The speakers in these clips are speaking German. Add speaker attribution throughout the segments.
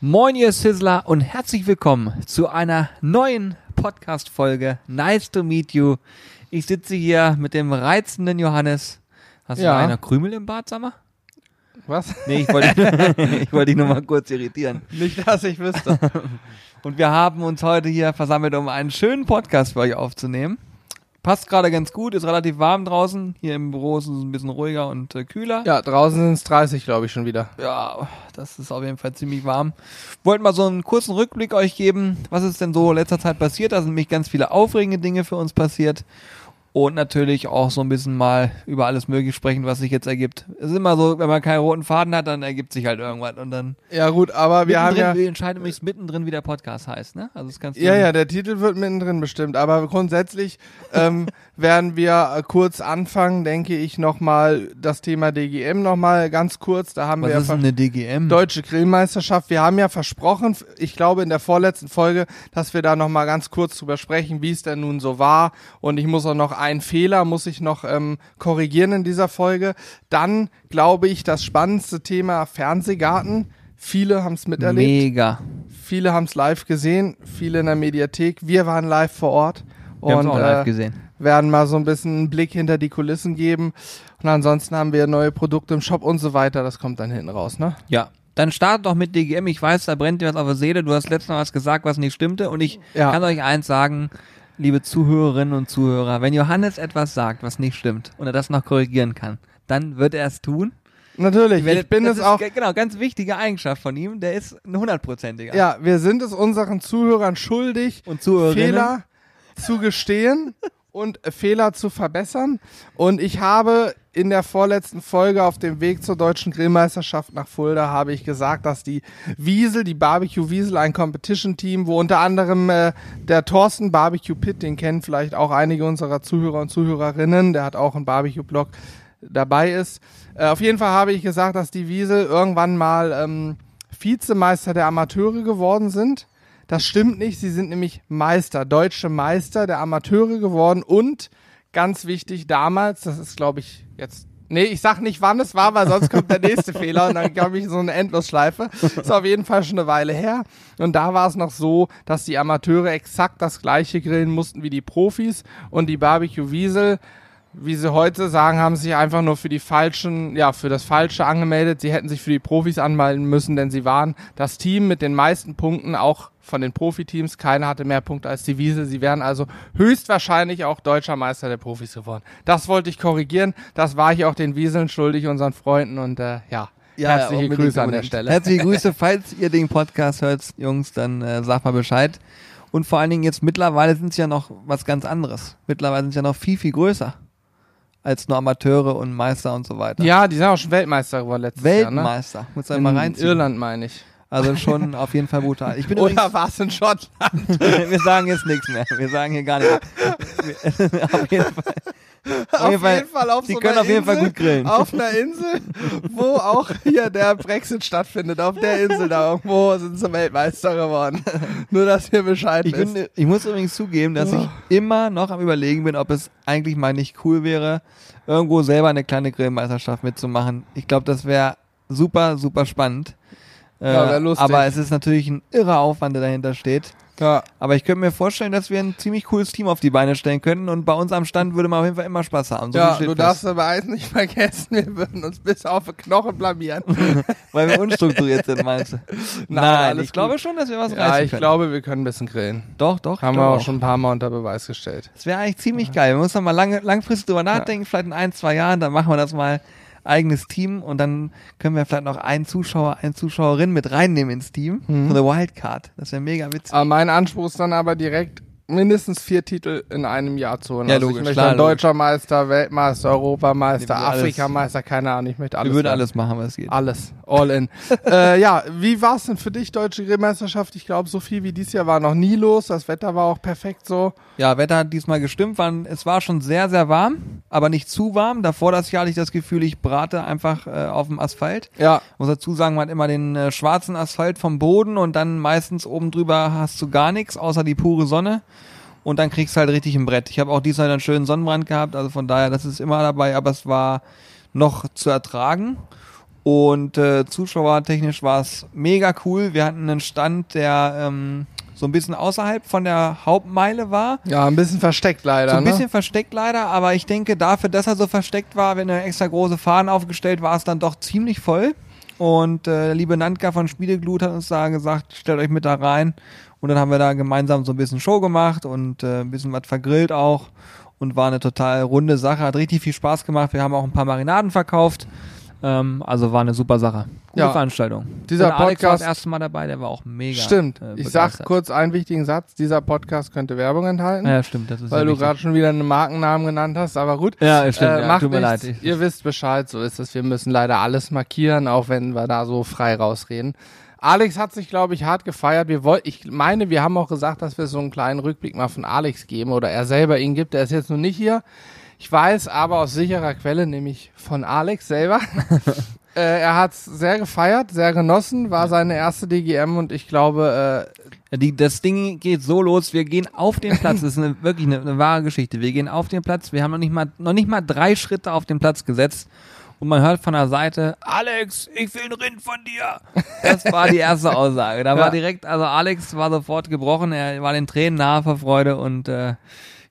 Speaker 1: Moin, ihr Sizzler und herzlich willkommen zu einer neuen Podcast-Folge. Nice to meet you. Ich sitze hier mit dem reizenden Johannes. Hast
Speaker 2: Ja.
Speaker 1: du einer Krümel im Bart, sag mal?
Speaker 2: Was?
Speaker 1: Nee, ich wollte, ich wollte dich nur mal kurz irritieren.
Speaker 2: Nicht, dass ich wüsste.
Speaker 1: Und wir haben uns heute hier versammelt, um einen schönen Podcast für euch aufzunehmen. Passt gerade ganz gut, ist relativ warm draußen. Hier im Büro ist es ein bisschen ruhiger und äh, kühler.
Speaker 2: Ja, draußen sind es 30, glaube ich, schon wieder.
Speaker 1: Ja, das ist auf jeden Fall ziemlich warm. Wollten mal so einen kurzen Rückblick euch geben, was ist denn so in letzter Zeit passiert. Da sind nämlich ganz viele aufregende Dinge für uns passiert. Und natürlich auch so ein bisschen mal über alles Mögliche sprechen, was sich jetzt ergibt. Es ist immer so, wenn man keinen roten Faden hat, dann ergibt sich halt irgendwas. Und dann
Speaker 2: Ja, gut, aber wir haben ja.
Speaker 1: wir entscheiden übrigens mittendrin, wie der Podcast heißt, ne? Also das kannst du
Speaker 2: Ja, ja, der Titel wird mittendrin bestimmt, aber grundsätzlich ähm, werden wir äh, kurz anfangen, denke ich, nochmal das Thema DGM nochmal ganz kurz. Da haben
Speaker 1: Was
Speaker 2: wir ja
Speaker 1: ist denn eine DGM?
Speaker 2: Deutsche Grillmeisterschaft. Wir haben ja versprochen, ich glaube in der vorletzten Folge, dass wir da nochmal ganz kurz drüber sprechen, wie es denn nun so war. Und ich muss auch noch einen Fehler, muss ich noch ähm, korrigieren in dieser Folge. Dann glaube ich, das spannendste Thema Fernsehgarten. Viele haben es miterlebt,
Speaker 1: Mega.
Speaker 2: viele haben es live gesehen, viele in der Mediathek. Wir waren live vor Ort.
Speaker 1: Wir haben
Speaker 2: und
Speaker 1: auch live
Speaker 2: äh,
Speaker 1: gesehen.
Speaker 2: werden mal so ein bisschen einen Blick hinter die Kulissen geben. Und ansonsten haben wir neue Produkte im Shop und so weiter. Das kommt dann hinten raus, ne?
Speaker 1: Ja. Dann start doch mit DGM. Ich weiß, da brennt dir was auf der Seele. Du hast letztes Mal was gesagt, was nicht stimmte. Und ich
Speaker 2: Ja.
Speaker 1: kann euch eins sagen, liebe Zuhörerinnen und Zuhörer, wenn Johannes etwas sagt, was nicht stimmt und er das noch korrigieren kann, dann wird er es tun.
Speaker 2: Natürlich, ich bin
Speaker 1: das
Speaker 2: es auch.
Speaker 1: ge- Genau, ganz wichtige Eigenschaft von ihm. Der ist ein hundertprozentiger.
Speaker 2: Ja, wir sind es unseren Zuhörern schuldig,
Speaker 1: Und Zuhörerinnen.
Speaker 2: Fehler zu gestehen und Fehler zu verbessern. Und ich habe in der vorletzten Folge auf dem Weg zur deutschen Grillmeisterschaft nach Fulda habe ich gesagt, dass die Wiesel, die Barbecue Wiesel, ein Competition-Team, wo unter anderem äh, der Thorsten Barbecue Pit, den kennen vielleicht auch einige unserer Zuhörer und Zuhörerinnen, der hat auch einen Barbecue-Blog dabei ist. Äh, auf jeden Fall habe ich gesagt, dass die Wiesel irgendwann mal ähm, Vizemeister der Amateure geworden sind. Das stimmt nicht, sie sind nämlich Meister, deutsche Meister der Amateure geworden und ganz wichtig damals, das ist glaube ich jetzt Nee, ich sag nicht, wann es war, weil sonst kommt der nächste Fehler und dann komme ich so eine Endlosschleife. Ist auf jeden Fall schon eine Weile her. Und da war es noch so, dass die Amateure exakt das gleiche grillen mussten wie die Profis und die Barbecue Wiesel wie sie heute sagen, haben sich einfach nur für die falschen, ja, für das Falsche angemeldet. Sie hätten sich für die Profis anmelden müssen, denn sie waren das Team mit den meisten Punkten, auch von den Profiteams. Keiner hatte mehr Punkte als die Wiese. Sie wären also höchstwahrscheinlich auch deutscher Meister der Profis geworden. Das wollte ich korrigieren. Das war ich auch den Wieseln schuldig, unseren Freunden und äh, ja. Herzliche
Speaker 1: unbedingt,
Speaker 2: Grüße an der. Stelle.
Speaker 1: Herzliche Grüße, falls ihr den Podcast hört, Jungs, dann äh, sagt mal Bescheid. Und vor allen Dingen jetzt mittlerweile sind es ja noch was ganz anderes. Mittlerweile sind es ja noch viel, viel größer. Als nur Amateure und Meister und so weiter.
Speaker 2: Ja, die sind auch schon Weltmeister geworden letztes Jahr.
Speaker 1: Weltmeister. Muss
Speaker 2: Ne?
Speaker 1: man mal
Speaker 2: In
Speaker 1: reinziehen.
Speaker 2: Irland meine ich.
Speaker 1: Also schon auf jeden Fall brutal. Ich bin
Speaker 2: Oder war es in Schottland?
Speaker 1: wir sagen jetzt nichts mehr. Wir sagen hier gar nichts. auf jeden Fall.
Speaker 2: auf
Speaker 1: jeden Fall-
Speaker 2: Fall auf
Speaker 1: Sie
Speaker 2: so
Speaker 1: können auf jeden Fall
Speaker 2: Insel,
Speaker 1: gut grillen.
Speaker 2: Auf einer Insel, wo auch hier der Brexit stattfindet. Auf der Insel da irgendwo sind sie Weltmeister geworden. Nur, dass ihr Bescheid
Speaker 1: Ich,
Speaker 2: wisst.
Speaker 1: bin, ich muss übrigens zugeben, dass ich immer noch am überlegen bin, ob es eigentlich mal nicht cool wäre, irgendwo selber eine kleine Grillmeisterschaft mitzumachen. Ich glaube, das wäre super, super spannend. Äh,
Speaker 2: Ja, lustig.
Speaker 1: aber es ist natürlich ein irrer Aufwand, der dahinter steht.
Speaker 2: Ja.
Speaker 1: Aber ich könnte mir vorstellen, dass wir ein ziemlich cooles Team auf die Beine stellen könnten und bei uns am Stand würde man auf jeden Fall immer Spaß haben. So
Speaker 2: ja, du darfst aber eins nicht vergessen, wir würden uns bis auf den Knochen blamieren.
Speaker 1: Weil wir unstrukturiert sind, meinst du? Nein,
Speaker 2: alles
Speaker 1: ich glaube
Speaker 2: gut.
Speaker 1: schon, dass wir was
Speaker 2: Ja,
Speaker 1: reißen
Speaker 2: ich
Speaker 1: können.
Speaker 2: glaube, wir können ein bisschen grillen.
Speaker 1: doch, doch.
Speaker 2: Haben
Speaker 1: ich
Speaker 2: wir auch schon ein paar Mal unter Beweis gestellt.
Speaker 1: Das wäre eigentlich ziemlich geil. Wir müssen mal lange, langfristig drüber nachdenken, vielleicht in ein, zwei Jahren, dann machen wir das mal eigenes Team und dann können wir vielleicht noch einen Zuschauer, eine Zuschauerin mit reinnehmen ins Team.
Speaker 2: Mhm.
Speaker 1: Eine Wildcard. Das wäre mega witzig.
Speaker 2: Aber mein Anspruch ist dann aber direkt mindestens vier Titel in einem Jahr zu holen.
Speaker 1: Ja,
Speaker 2: also
Speaker 1: logisch,
Speaker 2: ich möchte
Speaker 1: klar,
Speaker 2: dann
Speaker 1: logisch.
Speaker 2: Deutscher Meister, Weltmeister, Europameister, Afrikameister, keine Ahnung, ich möchte alles.
Speaker 1: wir würden
Speaker 2: werden.
Speaker 1: alles machen, was geht.
Speaker 2: Alles, all in. äh, ja, wie war es denn für dich, Deutsche Grillmeisterschaft? Ich glaube, so viel wie dieses Jahr war noch nie los. Das Wetter war auch perfekt so.
Speaker 1: Ja, Wetter hat diesmal gestimmt. Es war schon sehr, sehr warm, aber nicht zu warm. Davor das Jahr hatte ich das Gefühl, ich brate einfach äh, auf dem Asphalt.
Speaker 2: Ja,
Speaker 1: muss dazu sagen, man hat immer den äh, schwarzen Asphalt vom Boden und dann meistens oben drüber hast du gar nichts, außer die pure Sonne. Und dann kriegst du halt richtig ein Brett. Ich habe auch diesmal einen schönen Sonnenbrand gehabt, also von daher, das ist immer dabei, aber es war noch zu ertragen. Und äh, zuschauertechnisch war es mega cool. Wir hatten einen Stand, der ähm, so ein bisschen außerhalb von der Hauptmeile war.
Speaker 2: Ja, ein bisschen versteckt leider.
Speaker 1: So ein
Speaker 2: ne?
Speaker 1: bisschen versteckt leider, aber ich denke, dafür, dass er so versteckt war, wenn er extra große Fahnen aufgestellt war, es dann doch ziemlich voll. Und äh, der liebe Nandka von Spieleglut hat uns da gesagt, stellt euch mit da rein. Und dann haben wir da gemeinsam so ein bisschen Show gemacht und äh, ein bisschen was vergrillt auch. Und war eine total runde Sache, hat richtig viel Spaß gemacht. Wir haben auch ein paar Marinaden verkauft. Ähm, also war eine super Sache. Gute
Speaker 2: Ja.
Speaker 1: Veranstaltung.
Speaker 2: Dieser
Speaker 1: und Alex war
Speaker 2: Podcast-
Speaker 1: das erste Mal dabei, der war auch mega.
Speaker 2: Stimmt.
Speaker 1: äh,
Speaker 2: ich sag kurz einen wichtigen Satz. Dieser Podcast könnte Werbung enthalten.
Speaker 1: Ja, stimmt. Das ist
Speaker 2: weil
Speaker 1: ja
Speaker 2: du gerade schon wieder einen Markennamen genannt hast, aber gut.
Speaker 1: Ja, stimmt.
Speaker 2: Äh,
Speaker 1: ja,
Speaker 2: macht
Speaker 1: tut mir
Speaker 2: nichts.
Speaker 1: leid. Ich,
Speaker 2: Ihr wisst Bescheid, so ist es. Wir müssen leider alles markieren, auch wenn wir da so frei rausreden. Alex hat sich, glaube ich, hart gefeiert. Wir wollten, ich meine, wir haben auch gesagt, dass wir so einen kleinen Rückblick mal von Alex geben oder er selber ihn gibt. Er ist jetzt noch nicht hier. Ich weiß aber aus sicherer Quelle, nämlich von Alex selber. äh, er hat sehr gefeiert, sehr genossen, war seine erste DGM und ich glaube, äh,
Speaker 1: Ja, Die, das Ding geht so los, wir gehen auf den Platz, das ist eine, wirklich eine, eine wahre Geschichte. Wir gehen auf den Platz, wir haben noch nicht mal, noch nicht mal drei Schritte auf den Platz gesetzt und man hört von der Seite, Alex, ich will einen Rind von dir. Das war die erste Aussage. Da
Speaker 2: Ja.
Speaker 1: war direkt, also Alex war sofort gebrochen, er war den Tränen nahe vor Freude und äh,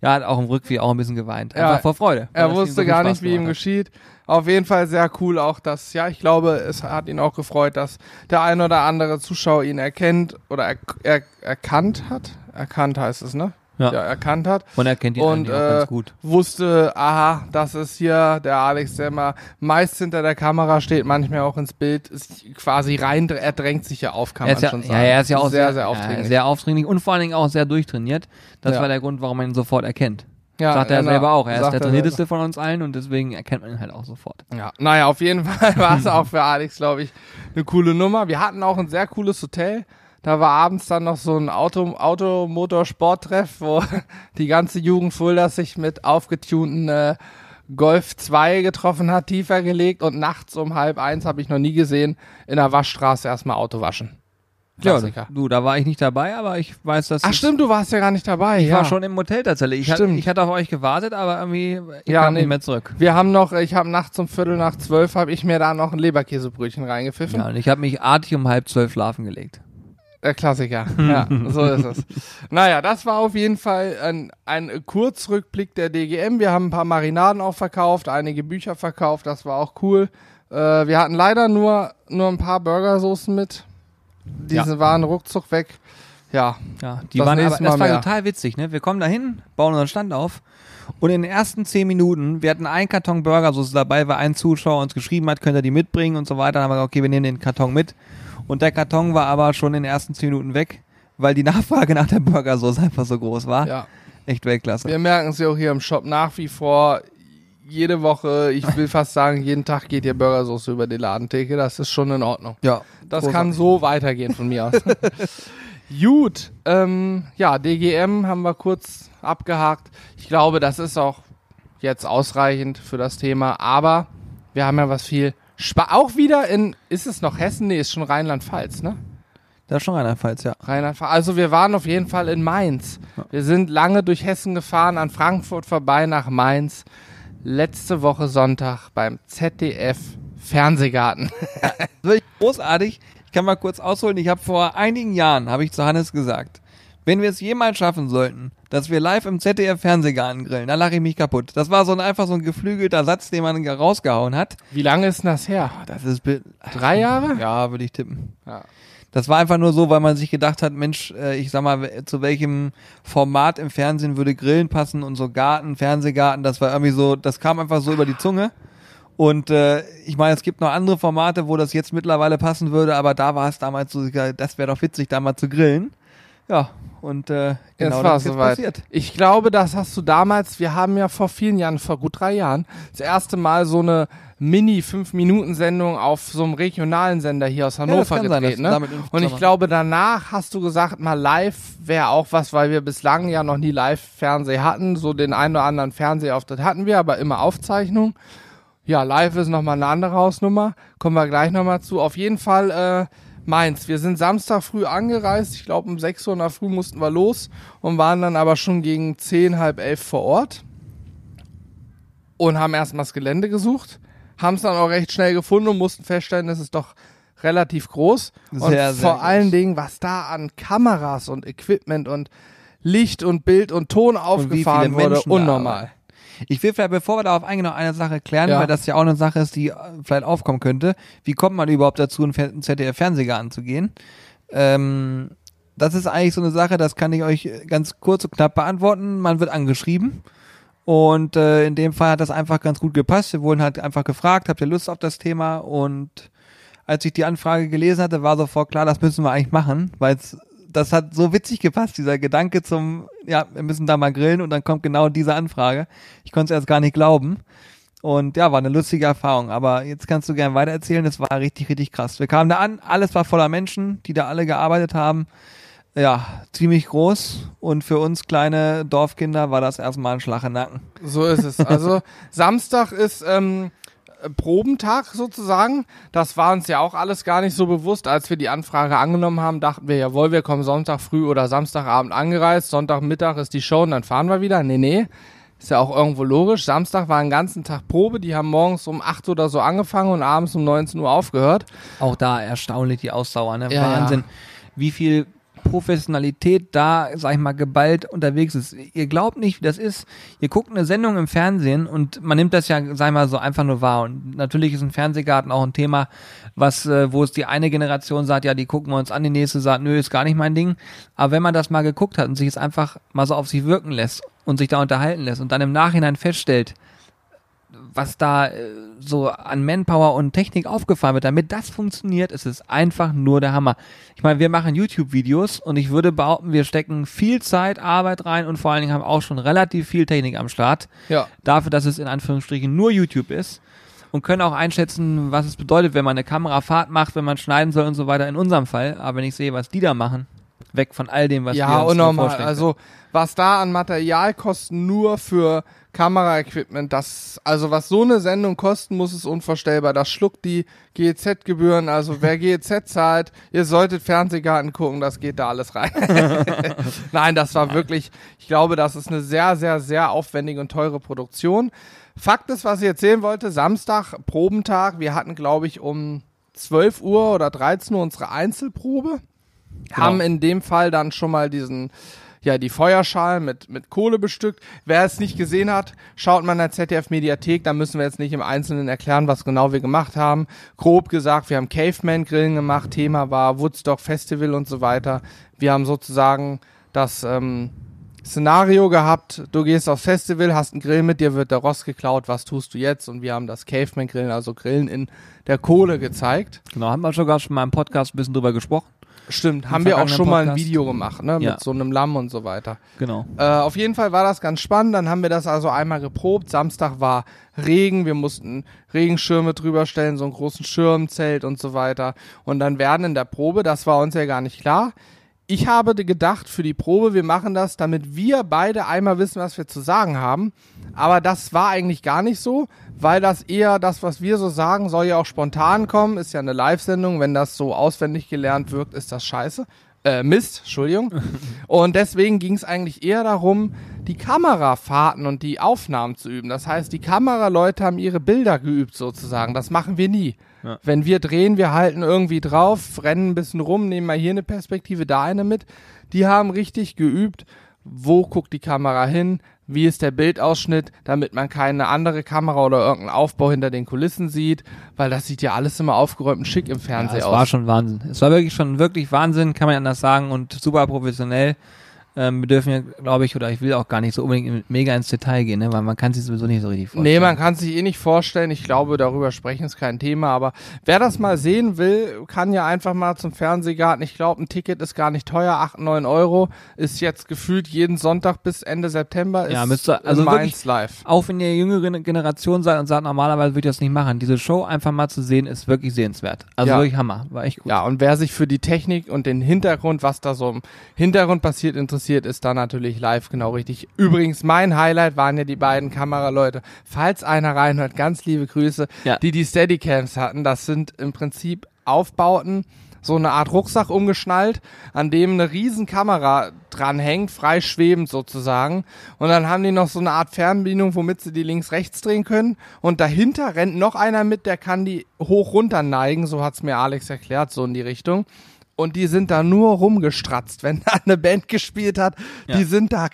Speaker 1: ja, hat auch im Rückweg auch ein bisschen geweint.
Speaker 2: Ja,
Speaker 1: Einfach vor Freude.
Speaker 2: Er wusste
Speaker 1: so
Speaker 2: gar
Speaker 1: Spaß
Speaker 2: nicht, wie ihm geschieht. Auf jeden Fall sehr cool auch, dass, ja, ich glaube, es hat ihn auch gefreut, dass der ein oder andere Zuschauer ihn erkennt oder er, er, erkannt hat. Erkannt heißt es, ne?
Speaker 1: Ja.
Speaker 2: erkannt hat.
Speaker 1: Und er kennt ihn
Speaker 2: Und, äh,
Speaker 1: ganz gut.
Speaker 2: Wusste, aha, das ist hier der Alex, der immer meist hinter der Kamera steht, manchmal auch ins Bild, ist quasi rein, er drängt sich ja auf, kann
Speaker 1: Er
Speaker 2: man
Speaker 1: ist ja,
Speaker 2: schon
Speaker 1: ja,
Speaker 2: sagen.
Speaker 1: er ist ja auch
Speaker 2: sehr,
Speaker 1: sehr,
Speaker 2: sehr
Speaker 1: ja,
Speaker 2: aufdringlich.
Speaker 1: sehr aufdringlich und vor allen Dingen auch sehr durchtrainiert. Das
Speaker 2: Ja.
Speaker 1: war der Grund, warum man ihn sofort erkennt.
Speaker 2: ja,
Speaker 1: sagt er
Speaker 2: genau,
Speaker 1: selber auch. Er ist
Speaker 2: sagt
Speaker 1: der
Speaker 2: er
Speaker 1: trainierteste von uns allen und deswegen erkennt man ihn halt auch sofort.
Speaker 2: Ja, naja, auf jeden Fall war es auch für Alex, glaube ich, eine coole Nummer. Wir hatten auch ein sehr cooles Hotel. Da war abends dann noch so ein Auto, Automotorsporttreff, wo die ganze Jugend Fuldas sich mit aufgetunten äh, Golf 2 getroffen hat, tiefer gelegt und nachts um halb eins habe ich noch nie gesehen, in der Waschstraße erstmal Auto waschen. Klassiker.
Speaker 1: Ja, du, da war ich nicht dabei, aber ich weiß, dass
Speaker 2: Ach stimmt, du warst ja gar nicht dabei.
Speaker 1: Ich
Speaker 2: ja.
Speaker 1: war schon im Hotel tatsächlich. Ich, hatte,
Speaker 2: Stimmt.
Speaker 1: ich hatte auf euch gewartet, aber irgendwie ich
Speaker 2: Ja,
Speaker 1: kam
Speaker 2: nee.
Speaker 1: nicht mehr zurück.
Speaker 2: Wir haben noch, ich habe nachts um Viertel nach zwölf, habe ich mir da noch ein Leberkäsebrötchen reingepfiffen.
Speaker 1: Ja, und ich habe mich artig um halb zwölf schlafen gelegt.
Speaker 2: Der Klassiker. Ja, so ist es. Naja, das war auf jeden Fall ein, ein Kurzrückblick der DGM. Wir haben ein paar Marinaden auch verkauft, einige Bücher verkauft, das war auch cool. Äh, wir hatten leider nur, nur ein paar Burgersoßen mit. Diese waren ruckzuck weg. Ja,
Speaker 1: Ja, die waren aber, das war
Speaker 2: mehr.
Speaker 1: total witzig, ne? Wir kommen dahin, bauen unseren Stand auf und in den ersten zehn Minuten, wir hatten einen Karton Burgersoße dabei, weil ein Zuschauer uns geschrieben hat, könnt ihr die mitbringen und so weiter. Dann haben wir gesagt, okay, wir nehmen den Karton mit. Und der Karton war aber schon in den ersten zehn Minuten weg, weil die Nachfrage nach der Burgersoße einfach so groß war.
Speaker 2: ja.
Speaker 1: Echt Weltklasse.
Speaker 2: Wir merken es ja auch hier im Shop nach wie vor. Jede Woche, ich will fast sagen, jeden Tag geht hier Burgersoße über die Ladentheke. Das ist schon in Ordnung.
Speaker 1: Ja,
Speaker 2: Das
Speaker 1: großartig.
Speaker 2: kann so weitergehen von mir aus. Gut, ähm, ja, DGM haben wir kurz abgehakt. Ich glaube, das ist auch jetzt ausreichend für das Thema, aber wir haben ja was viel Spa auch wieder in, ist es noch Hessen? Nee, ist schon Rheinland-Pfalz, ne?
Speaker 1: Das ist schon Rheinland-Pfalz, ja.
Speaker 2: Rheinland-Pfalz. Also wir waren auf jeden Fall in Mainz. Wir sind lange durch Hessen gefahren, an Frankfurt vorbei nach Mainz. Letzte Woche Sonntag beim ZDF Fernsehgarten.
Speaker 1: Großartig. Ich kann mal kurz ausholen. Ich habe vor einigen Jahren, habe ich zu Hannes gesagt, wenn wir es jemals schaffen sollten, dass wir live im ZDF Fernsehgarten grillen, dann lache ich mich kaputt. Das war so ein, einfach so ein geflügelter Satz, den man rausgehauen hat.
Speaker 2: Wie lange ist denn das her?
Speaker 1: Das ist
Speaker 2: Drei Jahre?
Speaker 1: ja, würde ich tippen.
Speaker 2: Ja.
Speaker 1: Das war einfach nur so, weil man sich gedacht hat, Mensch, äh, ich sag mal, zu welchem Format im Fernsehen würde Grillen passen und so Garten, Fernsehgarten, das war irgendwie so, das kam einfach so über die Zunge. Und äh, ich meine, es gibt noch andere Formate, wo das jetzt mittlerweile passen würde, aber da war es damals so, das wäre doch witzig, da mal zu grillen. Ja, und äh, genau
Speaker 2: Jetzt war
Speaker 1: das
Speaker 2: es soweit.
Speaker 1: passiert.
Speaker 2: Ich glaube, das hast du damals, wir haben ja vor vielen Jahren, vor gut drei Jahren, das erste Mal so eine Mini-5-Minuten-Sendung auf so einem regionalen Sender hier aus Hannover
Speaker 1: sein,
Speaker 2: gedreht.
Speaker 1: dass
Speaker 2: ne? Und ich glaube, danach hast du gesagt, mal live wäre auch was, weil wir bislang ja noch nie Live-Fernseh hatten. So den einen oder anderen Fernsehauftritt hatten wir, aber immer Aufzeichnung. Ja, live ist nochmal eine andere Hausnummer. Kommen wir gleich nochmal zu. Auf jeden Fall äh, Mainz. Wir sind Samstag früh angereist. Ich glaube, um 6 Uhr in der Früh mussten wir los und waren dann aber schon gegen 10, halb elf vor Ort. Und haben erstmal das Gelände gesucht. haben es dann auch recht schnell gefunden und mussten feststellen, das ist doch relativ groß.
Speaker 1: Sehr,
Speaker 2: und
Speaker 1: sehr
Speaker 2: vor
Speaker 1: groß.
Speaker 2: allen Dingen, was da an Kameras und Equipment und Licht und Bild und Ton aufgefahren
Speaker 1: viele
Speaker 2: wurde, unnormal.
Speaker 1: Ich will vielleicht, bevor wir darauf eingehen, noch eine Sache klären,
Speaker 2: Ja.
Speaker 1: weil das ja auch eine Sache ist, die äh, vielleicht aufkommen könnte. Wie kommt man überhaupt dazu, einen Fer- einen ZDF-Fernseher anzugehen? Ähm, das ist eigentlich so eine Sache, das kann ich euch ganz kurz und knapp beantworten. Man wird angeschrieben. Und äh, in dem Fall hat das einfach ganz gut gepasst. Wir wurden halt einfach gefragt, habt ihr Lust auf das Thema? Und als ich die Anfrage gelesen hatte, war sofort klar, das müssen wir eigentlich machen, weil das hat so witzig gepasst, dieser Gedanke zum, ja, wir müssen da mal grillen und dann kommt genau diese Anfrage. Ich konnte es erst gar nicht glauben. Und ja, war eine lustige Erfahrung. Aber jetzt kannst du gerne weitererzählen, das war richtig, richtig krass. Wir kamen da an, alles war voller Menschen, die da alle gearbeitet haben. Ja, ziemlich groß. Und für uns kleine Dorfkinder war das erstmal ein Schlag im Nacken.
Speaker 2: So ist es. Also Samstag ist ähm, Probentag sozusagen. Das war uns ja auch alles gar nicht so bewusst. Als wir die Anfrage angenommen haben, dachten wir, jawohl, wir kommen Sonntag früh oder Samstagabend angereist. Sonntagmittag ist die Show und dann fahren wir wieder. Nee, nee. Ist ja auch irgendwo logisch. Samstag war einen ganzen Tag Probe. Die haben morgens um 8 Uhr oder so angefangen und abends um 19 Uhr aufgehört.
Speaker 1: Auch da erstaunlich die Ausdauer, ne?
Speaker 2: Ja,
Speaker 1: Wahnsinn. Wie viel Professionalität da, sag ich mal, geballt unterwegs ist. Ihr glaubt nicht, wie das ist. Ihr guckt eine Sendung im Fernsehen und man nimmt das ja, sag ich mal, so einfach nur wahr. Und natürlich ist ein Fernsehgarten auch ein Thema, was, äh, wo es die eine Generation sagt, ja, die gucken wir uns an, die nächste sagt, nö, ist gar nicht mein Ding. Aber wenn man das mal geguckt hat und sich es einfach mal so auf sich wirken lässt und sich da unterhalten lässt und dann im Nachhinein feststellt, was da äh, so an Manpower und Technik aufgefahren wird, damit das funktioniert, ist es einfach nur der Hammer. Ich meine, wir machen YouTube-Videos und ich würde behaupten, wir stecken viel Zeit, Arbeit rein und vor allen Dingen haben auch schon relativ viel Technik am Start.
Speaker 2: Ja.
Speaker 1: Dafür, dass es in Anführungsstrichen nur YouTube ist und können auch einschätzen, was es bedeutet, wenn man eine Kamerafahrt macht, wenn man schneiden soll und so weiter in unserem Fall. Aber wenn ich sehe, was die da machen, weg von all dem, was wir
Speaker 2: Ja,
Speaker 1: uns nur
Speaker 2: unnormal. Also was da an Materialkosten nur für Kameraequipment, das, also was so eine Sendung kosten muss, ist unvorstellbar. Das schluckt die GEZ-Gebühren. Also wer GEZ zahlt, ihr solltet Fernsehgarten gucken, das geht da alles rein. Nein, das war wirklich, ich glaube, das ist eine sehr, sehr, sehr aufwendige und teure Produktion. Fakt ist, was ich erzählen wollte, Samstag, Probentag, wir hatten, glaube ich, um 12 Uhr oder 13 Uhr unsere Einzelprobe.
Speaker 1: Genau.
Speaker 2: Haben in dem Fall dann schon mal diesen, ja, die Feuerschalen mit, mit Kohle bestückt. Wer es nicht gesehen hat, schaut mal in der ZDF-Mediathek, da müssen wir jetzt nicht im Einzelnen erklären, was genau wir gemacht haben. Grob gesagt, wir haben Caveman-Grillen gemacht, Thema war Woodstock Festival und so weiter. Wir haben sozusagen das ähm, Szenario gehabt, du gehst aufs Festival, hast einen Grill mit dir, wird der Rost geklaut, was tust du jetzt? Und wir haben das Caveman-Grillen, also Grillen in der Kohle gezeigt.
Speaker 1: Genau, haben wir sogar schon mal im Podcast ein bisschen drüber gesprochen.
Speaker 2: Stimmt, haben wir auch schon mal ein
Speaker 1: Podcast.
Speaker 2: Video gemacht, ne?
Speaker 1: Ja.
Speaker 2: Mit so einem Lamm und so weiter.
Speaker 1: Genau.
Speaker 2: Äh, auf jeden Fall war das ganz spannend. Dann haben wir das also einmal geprobt. Samstag war Regen. Wir mussten Regenschirme drüber stellen, so einen großen Schirmzelt und so weiter. Und dann werden in der Probe, das war uns ja gar nicht klar. Ich habe gedacht für die Probe, wir machen das, damit wir beide einmal wissen, was wir zu sagen haben. Aber das war eigentlich gar nicht so, weil das eher das, was wir so sagen, soll ja auch spontan kommen. Ist ja eine Live-Sendung. Wenn das so auswendig gelernt wirkt, ist das scheiße. Äh, Mist, Entschuldigung. Und deswegen ging es eigentlich eher darum, die Kamerafahrten und die Aufnahmen zu üben. Das heißt, die Kameraleute haben ihre Bilder geübt sozusagen. Das machen wir nie.
Speaker 1: Ja.
Speaker 2: Wenn wir drehen, wir halten irgendwie drauf, rennen ein bisschen rum, nehmen mal hier eine Perspektive, da eine mit. Die haben richtig geübt, wo guckt die Kamera hin, wie ist der Bildausschnitt, damit man keine andere Kamera oder irgendeinen Aufbau hinter den Kulissen sieht, weil das sieht ja alles immer aufgeräumt und schick im
Speaker 1: Ja,
Speaker 2: Fernsehen
Speaker 1: es
Speaker 2: aus.
Speaker 1: war schon Wahnsinn. Es war wirklich schon wirklich Wahnsinn, kann man nicht anders sagen und super professionell. Ähm, wir dürfen ja, glaube ich, oder ich will auch gar nicht so unbedingt mega ins Detail gehen, ne? weil man kann sich sowieso nicht so richtig vorstellen.
Speaker 2: Nee, man kann sich eh nicht vorstellen. Ich glaube, darüber sprechen ist kein Thema. Aber wer das mal sehen will, kann ja einfach mal zum Fernsehgarten. Ich glaube, ein Ticket ist gar nicht teuer. 8, 9 Euro. Ist jetzt gefühlt jeden Sonntag bis Ende September. Ist
Speaker 1: Ja, müsste- also
Speaker 2: Mainz live.
Speaker 1: Auch wenn ihr jüngere Generation seid und sagt, normalerweise würde ich das nicht machen. Diese Show einfach mal zu sehen, ist wirklich sehenswert. Also
Speaker 2: Ja.
Speaker 1: wirklich Hammer. War echt gut.
Speaker 2: Ja, und wer sich für die Technik und den Hintergrund, was da so im Hintergrund passiert, interessiert, ist da natürlich live genau richtig. Übrigens, mein Highlight waren ja die beiden Kameraleute. Falls einer reinhört, ganz liebe Grüße,
Speaker 1: Ja.
Speaker 2: die die Steadycams hatten. Das sind im Prinzip Aufbauten so eine Art Rucksack umgeschnallt, an dem eine riesen Kamera dranhängt, frei schwebend sozusagen. Und dann haben die noch so eine Art Fernbedienung, womit sie die links-rechts drehen können. Und dahinter rennt noch einer mit, der kann die hoch runter neigen, so hat's mir Alex erklärt, so in die Richtung. Und die sind da nur rumgestratzt, wenn da eine Band gespielt hat.
Speaker 1: Ja.
Speaker 2: Die sind da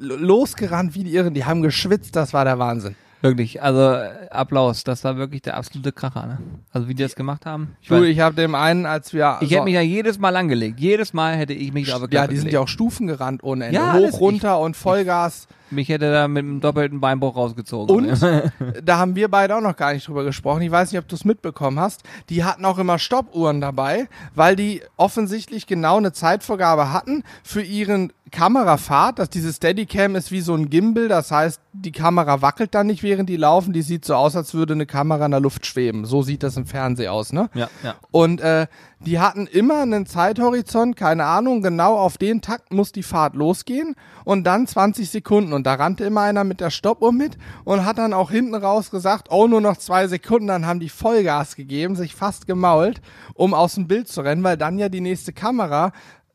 Speaker 2: losgerannt wie die Irren, die haben geschwitzt, das war der Wahnsinn.
Speaker 1: Wirklich, also äh, Applaus, das war wirklich der absolute Kracher, ne? Also wie die das gemacht haben. Ich,
Speaker 2: Du,
Speaker 1: weiß-
Speaker 2: ich habe dem einen, als wir
Speaker 1: ich
Speaker 2: so-
Speaker 1: hätte mich ja jedes Mal angelegt. Jedes Mal hätte ich mich aber
Speaker 2: ja, die sind ja auch Stufen gerannt ohne Ende.
Speaker 1: Ja,
Speaker 2: Hoch, runter und Vollgas.
Speaker 1: Mich hätte da mit einem doppelten Beinbruch rausgezogen.
Speaker 2: Und da haben wir beide auch noch gar nicht drüber gesprochen. Ich weiß nicht, ob du es mitbekommen hast. Die hatten auch immer Stoppuhren dabei, weil die offensichtlich genau eine Zeitvorgabe hatten für ihren Kamerafahrt. Dass diese Steadicam ist wie so ein Gimbal. Das heißt, die Kamera wackelt dann nicht, während die laufen. Die sieht so aus, als würde eine Kamera in der Luft schweben. So sieht das im Fernsehen aus, ne?
Speaker 1: Ja, ja.
Speaker 2: Und äh, die hatten immer einen Zeithorizont, keine Ahnung, genau auf den Takt muss die Fahrt losgehen und dann 20 Sekunden. Und da rannte immer einer mit der Stoppuhr mit und hat dann auch hinten raus gesagt, oh, nur noch zwei Sekunden, dann haben die Vollgas gegeben, sich fast gemault, um aus dem Bild zu rennen, weil dann ja die nächste Kamera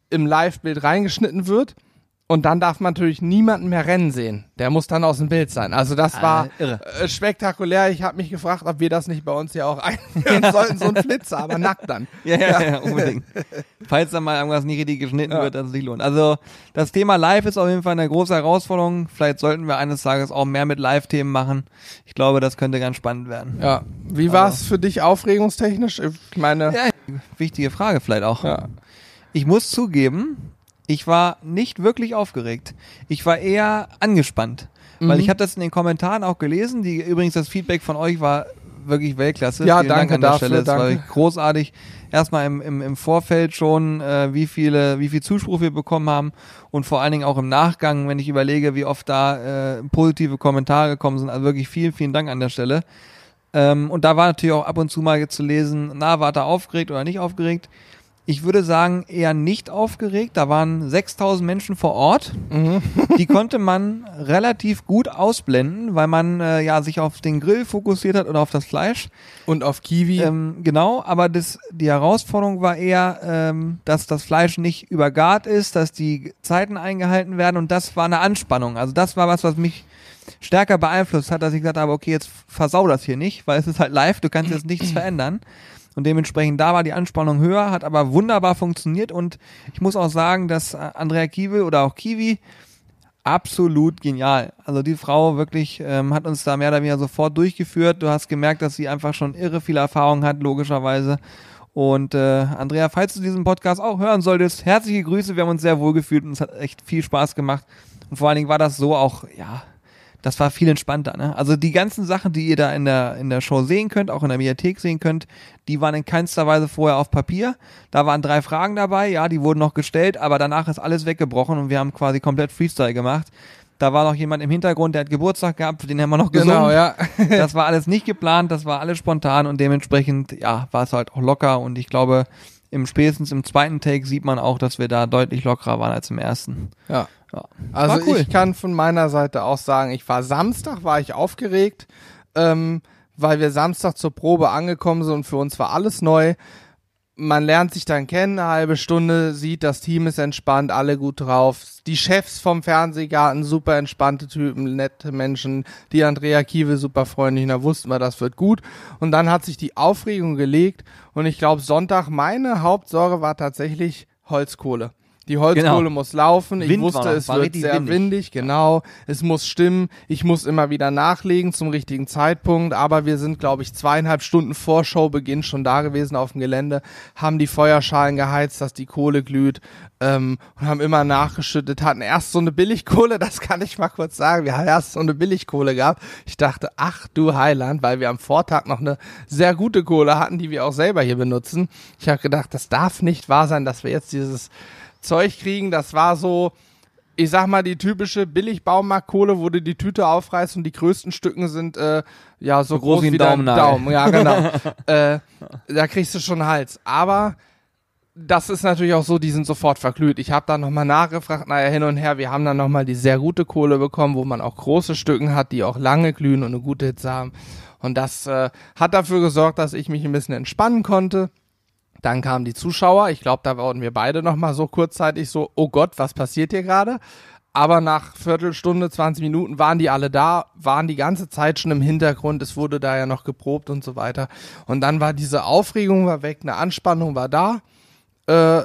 Speaker 2: im Live-Bild reingeschnitten wird. Und dann darf man natürlich niemanden mehr rennen sehen. Der muss dann aus dem Bild sein. Also das war
Speaker 1: Ah, irre.
Speaker 2: äh, spektakulär. Ich habe mich gefragt, ob wir das nicht bei uns ja auch einführen sollten, so ein Flitzer, aber nackt dann.
Speaker 1: Ja, ja, ja, unbedingt. Falls da mal irgendwas nicht richtig geschnitten
Speaker 2: Ja.
Speaker 1: wird, dass es sich lohnt. Also das Thema Live ist auf jeden Fall eine große Herausforderung. Vielleicht sollten wir eines Tages auch mehr mit Live-Themen machen. Ich glaube, das könnte ganz spannend werden.
Speaker 2: Ja. Wie war es für dich aufregungstechnisch? Ich meine,
Speaker 1: Ja, wichtige Frage vielleicht auch.
Speaker 2: ja.
Speaker 1: Ich muss zugeben, ich war nicht wirklich aufgeregt. Ich war eher angespannt. Weil
Speaker 2: Mhm.
Speaker 1: ich habe das in den Kommentaren auch gelesen. Die, übrigens, das Feedback von euch war wirklich Weltklasse.
Speaker 2: Ja,
Speaker 1: Vielen
Speaker 2: danke
Speaker 1: Dank an der
Speaker 2: dafür,
Speaker 1: Stelle. Das war großartig. Erstmal im, im, im Vorfeld schon, äh, wie viele, wie viel Zuspruch wir bekommen haben und vor allen Dingen auch im Nachgang, wenn ich überlege, wie oft da äh, positive Kommentare gekommen sind. Also wirklich vielen, vielen Dank an der Stelle. Ähm, und da war natürlich auch ab und zu mal zu lesen, na, war da aufgeregt oder nicht aufgeregt. Ich würde sagen, eher nicht aufgeregt. Da waren 6000 Menschen vor Ort.
Speaker 2: Mhm.
Speaker 1: Die konnte man relativ gut ausblenden, weil man äh, ja sich auf den Grill fokussiert hat oder auf das Fleisch.
Speaker 2: Und auf Kiwi.
Speaker 1: Ähm, genau, aber das, die Herausforderung war eher, ähm, dass das Fleisch nicht übergart ist, dass die Zeiten eingehalten werden und das war eine Anspannung. Also das war was, was mich stärker beeinflusst hat, dass ich gesagt habe, okay, jetzt versau das hier nicht, weil es ist halt live, du kannst jetzt nichts verändern. Und dementsprechend da war die Anspannung höher, hat aber wunderbar funktioniert und ich muss auch sagen, dass äh, Andrea Kiewel oder auch Kiwi absolut genial. Also die Frau wirklich ähm, hat uns da mehr oder weniger sofort durchgeführt. Du hast gemerkt, dass sie einfach schon irre viel Erfahrung hat, logischerweise. Und äh, Andrea, falls du diesen Podcast auch hören solltest, herzliche Grüße. Wir haben uns sehr wohl gefühlt und es hat echt viel Spaß gemacht. Und vor allen Dingen war das so auch, ja, das war viel entspannter. Ne? Also die ganzen Sachen, die ihr da in der, in der Show sehen könnt, auch in der Mediathek sehen könnt, die waren in keinster Weise vorher auf Papier. Da waren drei Fragen dabei, ja, die wurden noch gestellt, aber danach ist alles weggebrochen und wir haben quasi komplett Freestyle gemacht. Da war noch jemand im Hintergrund, der hat Geburtstag gehabt, für den haben wir noch gesungen.
Speaker 2: genau, ja.
Speaker 1: Das war alles nicht geplant, das war alles spontan und dementsprechend, ja, war es halt auch locker und ich glaube, im spätestens im zweiten Take sieht man auch, dass wir da deutlich lockerer waren als im ersten.
Speaker 2: ja.
Speaker 1: Ja.
Speaker 2: Also
Speaker 1: cool.
Speaker 2: ich kann von meiner Seite auch sagen, ich war Samstag, war ich aufgeregt, ähm, weil wir Samstag zur Probe angekommen sind und für uns war alles neu. Man lernt sich dann kennen, eine halbe Stunde, sieht, das Team ist entspannt, alle gut drauf. Die Chefs vom Fernsehgarten, super entspannte Typen, nette Menschen. Die Andrea Kiewe, super freundlich, und da wussten wir, das wird gut. Und dann hat sich die Aufregung gelegt und ich glaube, Sonntag, meine Hauptsorge war tatsächlich Holzkohle. Die Holzkohle
Speaker 1: Genau.
Speaker 2: muss laufen. Ich
Speaker 1: Wind war
Speaker 2: wusste, es wird sehr
Speaker 1: windig.
Speaker 2: windig, genau. Es muss stimmen. Ich muss immer wieder nachlegen zum richtigen Zeitpunkt. Aber wir sind, glaube ich, zweieinhalb Stunden vor Showbeginn schon da gewesen auf dem Gelände, haben die Feuerschalen geheizt, dass die Kohle glüht ähm, und haben immer nachgeschüttet. Hatten erst so eine Billigkohle, das kann ich mal kurz sagen. Wir haben erst so eine Billigkohle gehabt. Ich dachte, ach du Heiland, weil wir am Vortag noch eine sehr gute Kohle hatten, die wir auch selber hier benutzen. Ich habe gedacht, das darf nicht wahr sein, dass wir jetzt dieses Zeug kriegen. Das war so, ich sag mal, die typische Billigbaumarktkohle, wo du die Tüte aufreißt und die größten Stücken sind äh, ja so,
Speaker 1: groß
Speaker 2: groß,
Speaker 1: wie ein
Speaker 2: wie dein
Speaker 1: Daumennagel.
Speaker 2: Daumen. Ja, genau. äh, da kriegst du schon Hals. Aber das ist natürlich auch so, die sind sofort verglüht. Ich habe da nochmal nachgefragt, naja, hin und her. Wir haben dann nochmal die sehr gute Kohle bekommen, wo man auch große Stücken hat, die auch lange glühen und eine gute Hitze haben. Und das äh, hat dafür gesorgt, dass ich mich ein bisschen entspannen konnte. Dann kamen die Zuschauer. Ich glaube, da wurden wir beide noch mal so kurzzeitig so, oh Gott, was passiert hier gerade? Aber nach Viertelstunde, 20 Minuten waren die alle da, waren die ganze Zeit schon im Hintergrund. Es wurde da ja noch geprobt und so weiter. Und dann war diese Aufregung war weg, eine Anspannung war da. Äh,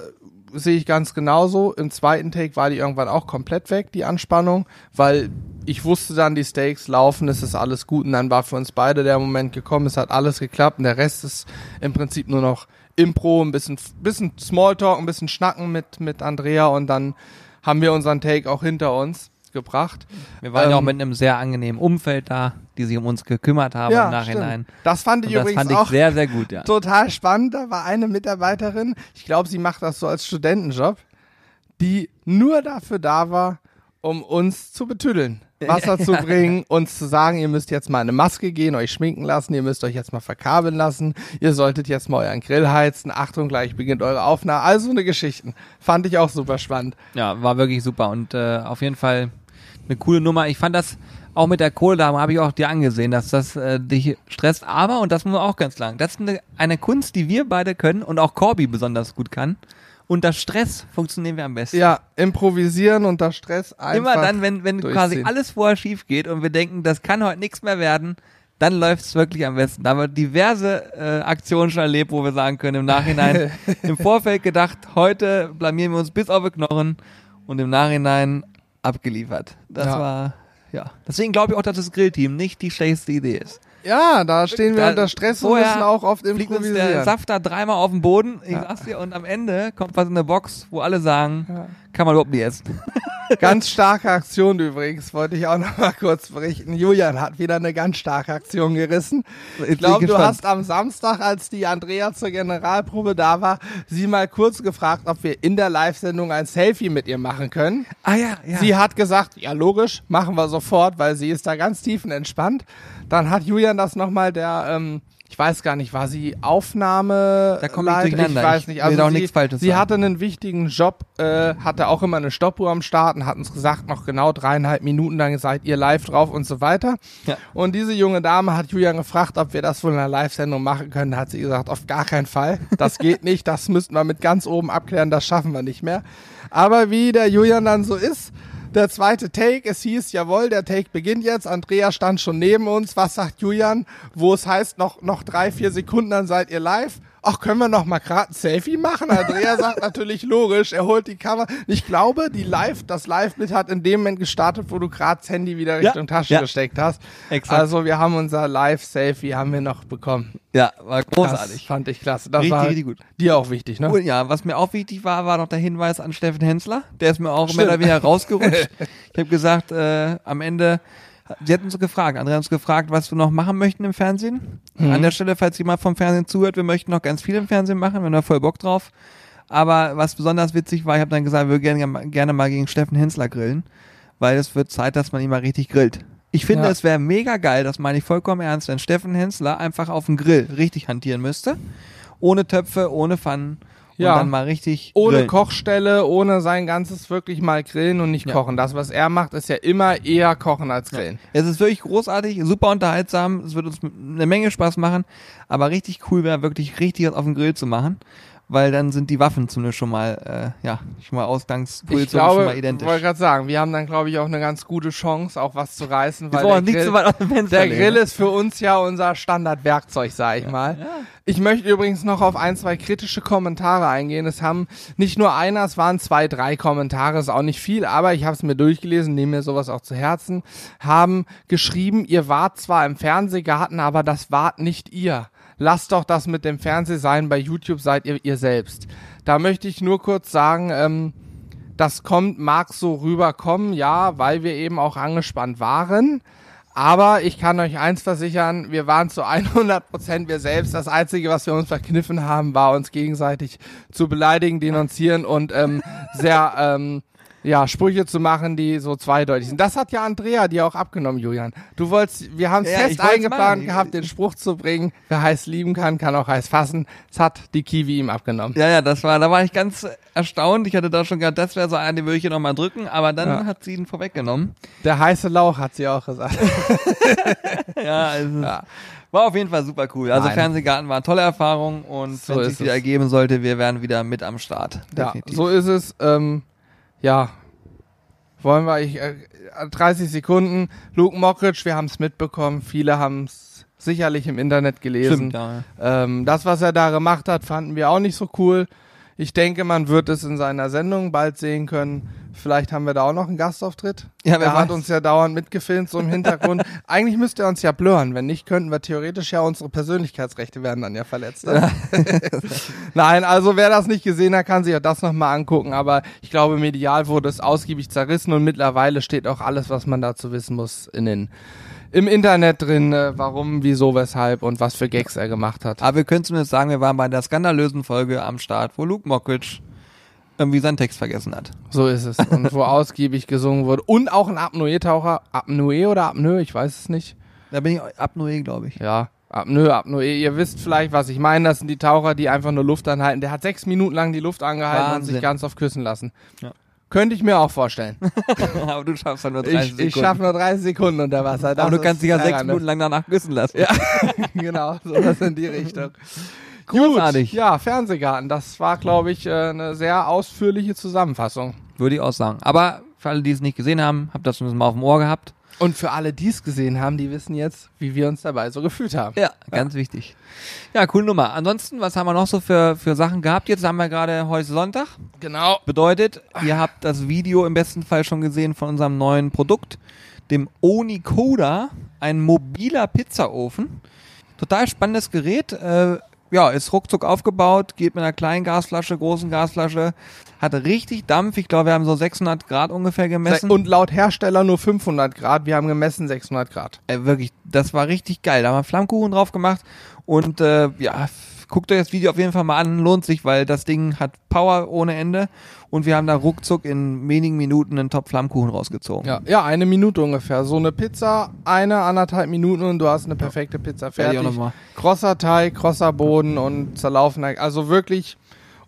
Speaker 2: sehe ich ganz genauso. Im zweiten Take war die irgendwann auch komplett weg, die Anspannung, weil ich wusste dann, die Stakes laufen, es ist alles gut und dann war für uns beide der Moment gekommen, es hat alles geklappt und der Rest ist im Prinzip nur noch Impro, ein bisschen, bisschen Smalltalk, ein bisschen Schnacken mit, mit Andrea und dann haben wir unseren Take auch hinter uns gebracht.
Speaker 1: Wir waren ja auch
Speaker 2: Ähm,
Speaker 1: mit einem sehr angenehmen Umfeld da, die sich um uns gekümmert haben
Speaker 2: Ja,
Speaker 1: im Nachhinein.
Speaker 2: stimmt. Das fand ich
Speaker 1: das
Speaker 2: übrigens
Speaker 1: fand ich
Speaker 2: auch
Speaker 1: sehr, sehr gut, ja.
Speaker 2: total spannend. Da war eine Mitarbeiterin, ich glaube, sie macht das so als Studentenjob, die nur dafür da war, um uns zu betüddeln. Wasser zu bringen, uns zu sagen, ihr müsst jetzt mal eine Maske gehen, euch schminken lassen, ihr müsst euch jetzt mal verkabeln lassen, ihr solltet jetzt mal euren Grill heizen, Achtung, gleich beginnt eure Aufnahme. Also eine Geschichten. Fand ich auch super spannend.
Speaker 1: Ja, war wirklich super und äh, auf jeden Fall eine coole Nummer. Ich fand das auch mit der Kohledame habe ich auch dir angesehen, dass das äh, dich stresst. Aber, und das muss man auch ganz sagen, das ist eine, eine Kunst, die wir beide können und auch Corby besonders gut kann. Unter Stress funktionieren wir am besten.
Speaker 2: Ja, improvisieren unter Stress einfach.
Speaker 1: Immer dann, wenn, wenn quasi alles vorher schief geht und wir denken, das kann heute nichts mehr werden, dann läuft's wirklich am besten. Da haben wir diverse äh, Aktionen schon erlebt, wo wir sagen können, im Nachhinein, im Vorfeld gedacht, heute blamieren wir uns bis auf die Knochen und im Nachhinein abgeliefert. Das
Speaker 2: Ja.
Speaker 1: war, ja. Deswegen glaube ich auch, dass das Grillteam nicht die schlechteste Idee ist.
Speaker 2: Ja, da stehen wir
Speaker 1: Da-
Speaker 2: unter Stress und müssen auch oft
Speaker 1: Fliegt uns der
Speaker 2: improvisieren.
Speaker 1: Saft da dreimal auf den Boden, ich
Speaker 2: Ja.
Speaker 1: sag's dir, und am Ende kommt was in eine Box, wo alle sagen. Kann man überhaupt nicht essen.
Speaker 2: Ganz starke Aktion übrigens, wollte ich auch noch mal kurz berichten. Julian hat wieder eine ganz starke Aktion gerissen. Ich glaube, du hast am Samstag, als die Andrea zur Generalprobe da war, sie mal kurz gefragt, ob wir in der Live-Sendung ein Selfie mit ihr machen können.
Speaker 1: Ah ja, ja.
Speaker 2: Sie hat gesagt, ja logisch, machen wir sofort, weil sie ist da ganz tiefenentspannt. Dann hat Julian das nochmal der, ähm, ich weiß gar nicht, war sie Aufnahme?
Speaker 1: Da komme ich durcheinander.
Speaker 2: Ich weiß
Speaker 1: Ich
Speaker 2: nicht. Also
Speaker 1: auch
Speaker 2: sie,
Speaker 1: nichts Falsches
Speaker 2: sie
Speaker 1: sagen.
Speaker 2: hatte einen wichtigen Job, äh, hatte auch immer eine Stoppuhr am Start und hat uns gesagt, noch genau dreieinhalb Minuten, dann seid ihr live drauf und so weiter.
Speaker 1: Ja.
Speaker 2: Und diese junge Dame hat Julian gefragt, ob wir das wohl in einer Live-Sendung machen können. Da hat sie gesagt, auf gar keinen Fall. Das geht nicht, das müssten wir mit ganz oben abklären, das schaffen wir nicht mehr. Aber wie der Julian dann so ist, der zweite Take, es hieß, jawohl, der Take beginnt jetzt. Andrea stand schon neben uns. Was sagt Julian? Wo es heißt, noch, noch drei, vier Sekunden, dann seid ihr live. Ach, können wir noch mal gerade ein Selfie machen? Andrea sagt natürlich logisch. Er holt die Kamera. Ich glaube, die Live, das Live-Bild hat in dem Moment gestartet, wo du gerade das Handy wieder
Speaker 1: Ja,
Speaker 2: Richtung Tasche
Speaker 1: ja.
Speaker 2: gesteckt hast.
Speaker 1: Exakt.
Speaker 2: Also wir haben unser Live-Selfie haben wir noch bekommen.
Speaker 1: Ja, war
Speaker 2: Das
Speaker 1: großartig.
Speaker 2: fand ich klasse. Das
Speaker 1: Richtig,
Speaker 2: war
Speaker 1: richtig gut.
Speaker 2: dir auch wichtig, ne?
Speaker 1: Und ja, was mir auch wichtig war, war noch der Hinweis an Steffen Hensler. Der ist mir auch
Speaker 2: Stimmt.
Speaker 1: mehr oder weniger rausgerutscht. ich habe gesagt, äh, am Ende, sie hatten uns gefragt, Andrea hat uns gefragt, was wir noch machen möchten im Fernsehen.
Speaker 2: Mhm.
Speaker 1: An der Stelle, falls jemand vom Fernsehen zuhört, wir möchten noch ganz viel im Fernsehen machen, wir haben da voll Bock drauf. Aber was besonders witzig war, ich habe dann gesagt, wir würden gerne, gerne mal gegen Steffen Hensler grillen, weil es wird Zeit, dass man ihn mal richtig grillt. Ich finde,
Speaker 2: Ja.
Speaker 1: es wäre mega geil, das meine ich vollkommen ernst, wenn Steffen Hensler einfach auf dem Grill richtig hantieren müsste. Ohne Töpfe, ohne Pfannen. Und
Speaker 2: Ja.
Speaker 1: dann mal richtig
Speaker 2: Ohne
Speaker 1: grillen.
Speaker 2: Kochstelle, ohne sein ganzes wirklich mal grillen und nicht
Speaker 1: Ja.
Speaker 2: kochen. Das, was er macht, ist ja immer eher kochen als grillen.
Speaker 1: Es ist wirklich großartig, super unterhaltsam. Es wird uns eine Menge Spaß machen. Aber richtig cool wäre wirklich richtig was auf dem Grill zu machen. Weil dann sind die Waffen zumindest schon mal, äh, ja, schon mal
Speaker 2: Ich glaube,
Speaker 1: schon mal
Speaker 2: ich
Speaker 1: identisch.
Speaker 2: wollte gerade sagen, wir haben dann, glaube ich, auch eine ganz gute Chance, auch was zu reißen, weil der
Speaker 1: nicht
Speaker 2: Grill,
Speaker 1: zu weit aus dem Fenster
Speaker 2: der Grill
Speaker 1: ne?
Speaker 2: ist für uns ja unser Standardwerkzeug, sag ich mal. Ich möchte übrigens noch auf ein, zwei kritische Kommentare eingehen. Es haben nicht nur einer, es waren zwei, drei Kommentare, ist auch nicht viel, aber ich habe es mir durchgelesen, nehme mir sowas auch zu Herzen, haben geschrieben, ihr wart zwar im Fernsehgarten, aber das wart nicht ihr. Lasst doch das mit dem Fernseh sein, bei YouTube seid ihr ihr selbst. Da möchte ich nur kurz sagen, ähm, das kommt, mag so rüberkommen, ja, weil wir eben auch angespannt waren. Aber ich kann euch eins versichern, wir waren zu 100 Prozent wir selbst. Das Einzige, was wir uns verkniffen haben, war uns gegenseitig zu beleidigen, denunzieren und ähm, sehr ähm, ja, Sprüche zu machen, die so zweideutig sind. Das hat ja Andrea dir auch abgenommen, Julian. Du wolltest, wir haben es
Speaker 1: Ja,
Speaker 2: fest eingeplant
Speaker 1: machen.
Speaker 2: gehabt, den Spruch zu bringen, wer heiß lieben kann, kann auch heiß fassen. Das hat die Kiwi ihm abgenommen.
Speaker 1: Ja, ja, das war, da war ich ganz erstaunt. Ich hatte da schon gedacht, das wäre so einer, den würde ich hier nochmal drücken, aber dann
Speaker 2: Ja.
Speaker 1: hat sie ihn vorweggenommen.
Speaker 2: Der heiße Lauch hat sie auch gesagt.
Speaker 1: Ja, also
Speaker 2: Ja.
Speaker 1: war auf jeden Fall super cool. Also
Speaker 2: Nein.
Speaker 1: Fernsehgarten war eine tolle Erfahrung und
Speaker 2: So
Speaker 1: wenn sich wieder ergeben sollte, wir wären wieder mit am Start.
Speaker 2: Ja,
Speaker 1: Definitiv.
Speaker 2: so ist es. Ähm, ja, wollen wir, ich, äh, 30 Sekunden. Luke Mockridge, wir haben es mitbekommen. Viele haben es sicherlich im Internet gelesen.
Speaker 1: Stimmt, ja.
Speaker 2: Ähm, das, was er da gemacht hat, fanden wir auch nicht so cool. Ich denke, man wird es in seiner Sendung bald sehen können. Vielleicht haben wir da auch noch einen Gastauftritt.
Speaker 1: Ja, wer
Speaker 2: er hat
Speaker 1: weiß.
Speaker 2: uns ja dauernd mitgefilmt, so im Hintergrund. Eigentlich müsste er uns ja blurren. Wenn nicht, könnten wir theoretisch ja unsere Persönlichkeitsrechte werden dann ja verletzt. ne? Nein, also wer das nicht gesehen hat, kann sich auch das nochmal angucken. Aber ich glaube, medial wurde es ausgiebig zerrissen und mittlerweile steht auch alles, was man dazu wissen muss, in den, im Internet drin, äh, warum, wieso, weshalb und was für Gags er gemacht hat.
Speaker 1: Aber wir können zumindest sagen, wir waren bei der skandalösen Folge am Start, wo Luke Mockridge irgendwie seinen Text vergessen hat.
Speaker 2: So ist es. Und wo ausgiebig gesungen wurde. Und auch ein Apnoe-Taucher. Apnoe oder Apnoe, ich weiß es nicht.
Speaker 1: Da bin ich Apnoe, glaube ich.
Speaker 2: Ja, Apnoe, Apnoe. Ihr wisst vielleicht, was ich meine. Das sind die Taucher, die einfach nur Luft anhalten. Der hat sechs Minuten lang die Luft angehalten und
Speaker 1: Wahnsinn.
Speaker 2: sich ganz oft küssen lassen.
Speaker 1: Ja.
Speaker 2: Könnte ich mir auch vorstellen.
Speaker 1: Aber du schaffst ja nur 30
Speaker 2: Ich,
Speaker 1: Sekunden.
Speaker 2: ich schaffe nur 30 Sekunden unter Wasser. Das
Speaker 1: Aber du kannst dich ja sechs. Minuten lang danach küssen lassen.
Speaker 2: Ja, genau, so was in die Richtung.
Speaker 1: Großartig.
Speaker 2: Gut, ja, Fernsehgarten. Das war, glaube ich, äh, eine sehr ausführliche Zusammenfassung.
Speaker 1: Würde ich auch sagen. Aber für alle, die es nicht gesehen haben, habt das zumindest mal auf dem Ohr gehabt.
Speaker 2: Und für alle, die es gesehen haben, die wissen jetzt, wie wir uns dabei so gefühlt haben.
Speaker 1: Ja, ganz wichtig. Ja, coole Nummer. Ansonsten, was haben wir noch so für, für Sachen gehabt? Jetzt haben wir gerade heute Sonntag.
Speaker 2: Genau.
Speaker 1: Bedeutet, ihr habt das Video im besten Fall schon gesehen von unserem neuen Produkt, dem Onikoda, ein mobiler Pizzaofen. Total spannendes Gerät. Äh, ja, ist ruckzuck aufgebaut, geht mit einer kleinen Gasflasche, großen Gasflasche, hat richtig Dampf. Ich glaube, wir haben so 600 Grad ungefähr gemessen.
Speaker 2: Und laut Hersteller nur 500 Grad. Wir haben gemessen 600 Grad.
Speaker 1: Äh, wirklich, das war richtig geil. Da haben wir Flammkuchen drauf gemacht und äh, ja, guckt euch das Video auf jeden Fall mal an, lohnt sich, weil das Ding hat Power ohne Ende und wir haben da ruckzuck in wenigen Minuten einen Top Flammkuchen rausgezogen.
Speaker 2: Ja, ja, eine Minute ungefähr. So eine Pizza, eine, anderthalb Minuten und du hast eine perfekte Pizza fertig.
Speaker 1: mal.
Speaker 2: Krosser Teig, krosser Boden und zerlaufener, also wirklich,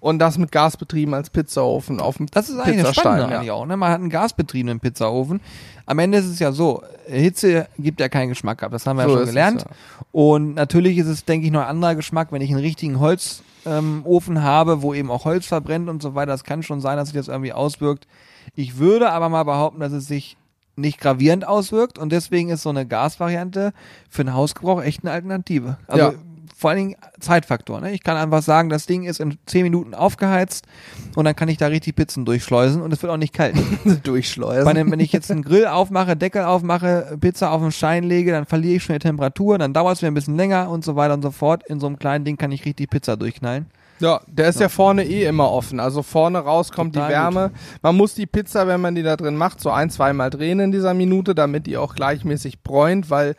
Speaker 2: und das mit Gas betrieben als Pizzaofen auf dem
Speaker 1: Das ist eigentlich das
Speaker 2: Pizzastein,
Speaker 1: Spannende
Speaker 2: ja.
Speaker 1: eigentlich auch. Ne? Man hat einen gasbetriebenen Pizzaofen. Am Ende ist es ja so, Hitze gibt ja keinen Geschmack ab. Das haben wir
Speaker 2: So
Speaker 1: ja schon
Speaker 2: es,
Speaker 1: gelernt.
Speaker 2: ja.
Speaker 1: Und natürlich ist es, denke ich, noch ein anderer Geschmack, wenn ich einen richtigen Holzofen ähm, habe, wo eben auch Holz verbrennt und so weiter. Das kann schon sein, dass sich das irgendwie auswirkt. Ich würde aber mal behaupten, dass es sich nicht gravierend auswirkt und deswegen ist so eine Gasvariante für den Hausgebrauch echt eine Alternative. Also
Speaker 2: Ja.
Speaker 1: Vor allen Dingen Zeitfaktor. Ne? Ich kann einfach sagen, das Ding ist in 10 Minuten aufgeheizt und dann kann ich da richtig Pizzen durchschleusen und es wird auch nicht kalt.
Speaker 2: Durchschleusen.
Speaker 1: Bei einem, wenn ich jetzt einen Grill aufmache, Deckel aufmache, Pizza auf den Stein lege, dann verliere ich schon die Temperatur, dann dauert es mir ein bisschen länger und so weiter und so fort. In so einem kleinen Ding kann ich richtig Pizza durchknallen.
Speaker 2: Ja, der ist ja. vorne eh immer offen. Also vorne raus kommt
Speaker 1: Total
Speaker 2: die Wärme. Man muss die Pizza, wenn man die da drin macht, so ein, zweimal drehen in dieser Minute, damit die auch gleichmäßig bräunt, weil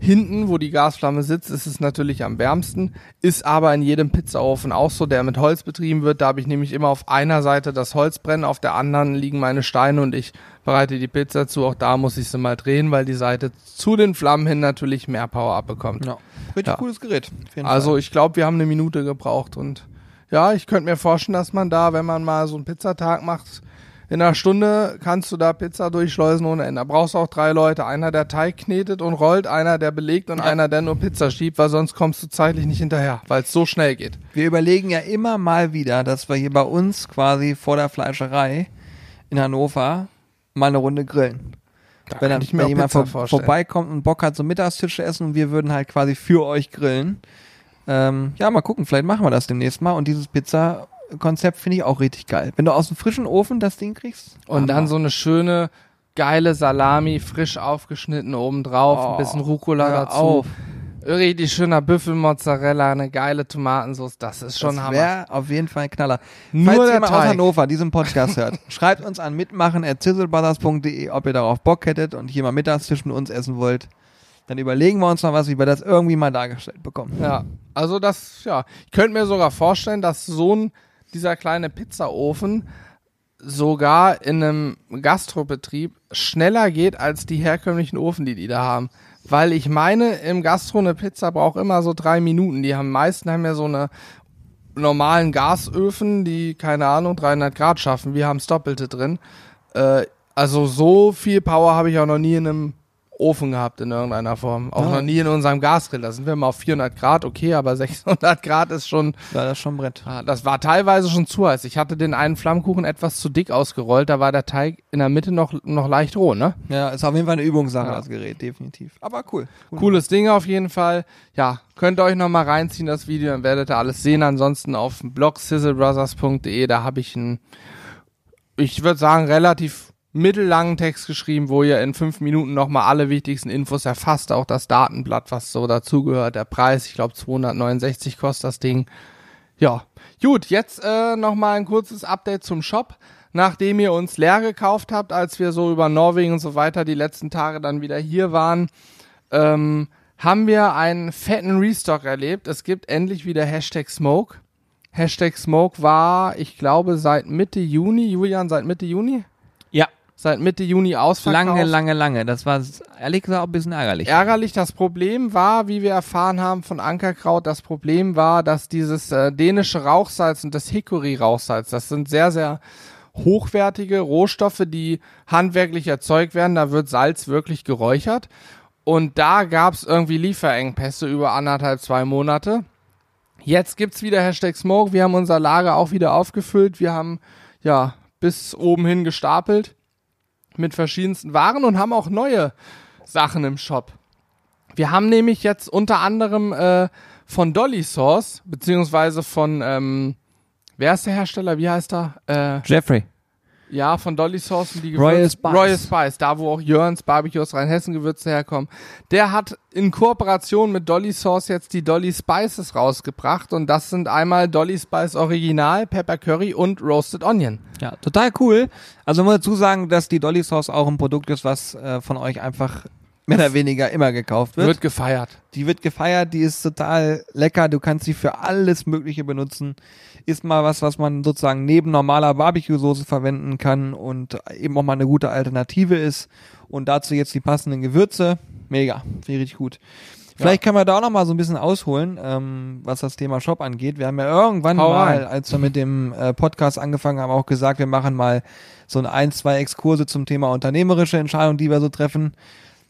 Speaker 2: hinten, wo die Gasflamme sitzt, ist es natürlich am wärmsten. Ist aber in jedem Pizzaofen auch so, der mit Holz betrieben wird. Da habe ich nämlich immer auf einer Seite das Holz brennen, auf der anderen liegen meine Steine und ich bereite die Pizza zu. Auch da muss ich sie mal drehen, weil die Seite zu den Flammen hin natürlich mehr Power abbekommt.
Speaker 1: Ja. Richtig
Speaker 2: Ja.
Speaker 1: cooles Gerät.
Speaker 2: Also ich glaube, wir haben eine Minute gebraucht und ja, ich könnte mir vorstellen, dass man da, wenn man mal so einen Pizzatag macht, in einer Stunde kannst du da Pizza durchschleusen ohne Ende. Da brauchst du auch drei Leute. Einer, der Teig knetet und rollt, einer, der belegt und
Speaker 1: Ja.
Speaker 2: einer, der nur Pizza schiebt, weil sonst kommst du zeitlich nicht hinterher, weil es so schnell geht.
Speaker 1: Wir überlegen ja immer mal wieder, dass wir hier bei uns quasi vor der Fleischerei in Hannover mal eine Runde grillen.
Speaker 2: Da
Speaker 1: wenn dann wenn jemand
Speaker 2: Pizza
Speaker 1: vor, vorbeikommt und Bock hat, so Mittagstisch zu essen und wir würden halt quasi für euch grillen. Ähm, ja, mal gucken, vielleicht machen wir das demnächst mal. Und dieses Pizza-Konzept finde ich auch richtig geil. Wenn du aus dem frischen Ofen das Ding kriegst.
Speaker 2: Und dann so eine schöne, geile Salami, frisch aufgeschnitten obendrauf,
Speaker 1: Oh,
Speaker 2: ein bisschen Rucola dazu.
Speaker 1: auf.
Speaker 2: Richtig schöner Büffelmozzarella, eine geile Tomatensauce, das ist schon
Speaker 1: das
Speaker 2: Hammer.
Speaker 1: auf jeden Fall ein Knaller.
Speaker 2: Nur
Speaker 1: Falls jemand aus
Speaker 2: Teig.
Speaker 1: Hannover diesen Podcast hört, schreibt uns an mitmachen at zizzlebrothers.de, ob ihr darauf Bock hättet und hier mal Mittagstisch mit uns essen wollt. Dann überlegen wir uns noch was, wie wir das irgendwie mal dargestellt bekommen.
Speaker 2: Ja, also das, ja, ich könnte mir sogar vorstellen, dass so ein, dieser kleine Pizzaofen sogar in einem Gastrobetrieb schneller geht als die herkömmlichen Ofen, die die da haben. Weil ich meine, im Gastro eine Pizza braucht immer so drei Minuten. Die haben meisten haben ja so eine normalen Gasöfen, die, keine Ahnung, 300 Grad schaffen. Wir haben das Doppelte drin. Äh, also so viel Power habe ich auch noch nie in einem Ofen gehabt in irgendeiner Form. Auch
Speaker 1: Ja.
Speaker 2: noch nie in unserem Gasgrill. Da sind wir mal auf 400 Grad, okay, aber 600 Grad ist schon,
Speaker 1: Ja, das ist schon ein Brett.
Speaker 2: ah, das war teilweise schon zu heiß. Ich hatte den einen Flammkuchen etwas zu dick ausgerollt, da war der Teig in der Mitte noch, noch leicht roh, ne?
Speaker 1: Ja, ist auf jeden Fall eine Übungssache,
Speaker 2: Ja.
Speaker 1: das Gerät, definitiv. Aber cool. cool.
Speaker 2: Cooles Ding auf jeden Fall. Ja, könnt ihr euch nochmal reinziehen, das Video, dann werdet ihr alles sehen. Ansonsten auf dem Blog sizzlebrothers.de, da habe ich einen, ich würde sagen, relativ mittellangen Text geschrieben, wo ihr in fünf Minuten nochmal alle wichtigsten Infos erfasst, auch das Datenblatt, was so dazugehört, der Preis, ich glaube 269 kostet das Ding. Ja, gut, jetzt äh, nochmal ein kurzes Update zum Shop. Nachdem ihr uns leer gekauft habt, als wir so über Norwegen und so weiter die letzten Tage dann wieder hier waren, ähm, haben wir einen fetten Restock erlebt. Es gibt endlich wieder Hashtag Smoke. Hashtag Smoke war, ich glaube, seit Mitte Juni, Julian, seit Mitte Juni? Seit Mitte Juni ausverkauft.
Speaker 1: lange, lange, lange. Das war ehrlich gesagt auch ein bisschen ärgerlich.
Speaker 2: Ärgerlich, das Problem war, wie wir erfahren haben von Ankerkraut, das Problem war, dass dieses äh, dänische Rauchsalz und das Hickory-Rauchsalz, das sind sehr, sehr hochwertige Rohstoffe, die handwerklich erzeugt werden. Da wird Salz wirklich geräuchert. Und da gab es irgendwie Lieferengpässe über anderthalb, zwei Monate. Jetzt gibt's wieder Hashtag Smoke. Wir haben unser Lager auch wieder aufgefüllt. Wir haben ja bis oben hin gestapelt mit verschiedensten Waren und haben auch neue Sachen im Shop. Wir haben nämlich jetzt unter anderem äh, von Dolly Sauce, beziehungsweise von, ähm, wer ist der Hersteller? Wie heißt er? Äh,
Speaker 1: Jeffrey.
Speaker 2: Ja, von Dolly Sauce und die
Speaker 1: Royal
Speaker 2: Gewürz-
Speaker 1: Spice.
Speaker 2: Royal Spice, da wo auch Jörns Barbecue aus Rheinhessen Gewürze herkommen. Der hat in Kooperation mit Dolly Sauce jetzt die Dolly Spices rausgebracht und das sind einmal Dolly Spice Original, Pepper Curry und Roasted Onion.
Speaker 1: Ja, total cool. Also muss dazu sagen, dass die Dolly Sauce auch ein Produkt ist, was äh, von euch einfach mehr oder weniger immer gekauft wird.
Speaker 2: Wird gefeiert.
Speaker 1: Die wird gefeiert, die ist total lecker. Du kannst sie für alles Mögliche benutzen. Ist mal was, was man sozusagen neben normaler Barbecue-Soße verwenden kann und eben auch mal eine gute Alternative ist. Und dazu jetzt die passenden Gewürze. Mega, finde ich richtig gut. Vielleicht können wir da auch noch mal so ein bisschen ausholen, ähm, was das Thema Shop angeht. Wir haben ja irgendwann
Speaker 2: Hau
Speaker 1: mal,
Speaker 2: rein.
Speaker 1: als wir mit dem äh, Podcast angefangen haben, auch gesagt, wir machen mal so ein ein, zwei Exkurse zum Thema unternehmerische Entscheidungen, die wir so treffen.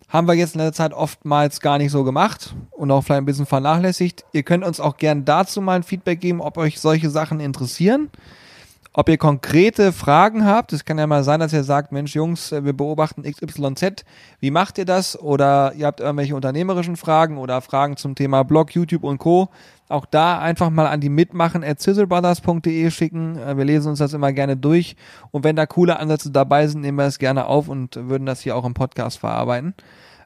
Speaker 1: Haben wir jetzt in der Zeit oftmals gar nicht so gemacht und auch vielleicht ein bisschen vernachlässigt. Ihr könnt uns auch gern dazu mal ein Feedback geben, ob euch solche Sachen interessieren. Ob ihr konkrete Fragen habt, es kann ja mal sein, dass ihr sagt, Mensch Jungs, wir beobachten XYZ, wie macht ihr das? Oder ihr habt irgendwelche unternehmerischen Fragen oder Fragen zum Thema Blog, YouTube und Co. Auch da einfach mal an die mitmachen at sizzlebrothers.de schicken. Äh, Wir lesen uns das immer gerne durch. Und wenn da coole Ansätze dabei sind, nehmen wir es gerne auf und würden das hier auch im Podcast verarbeiten.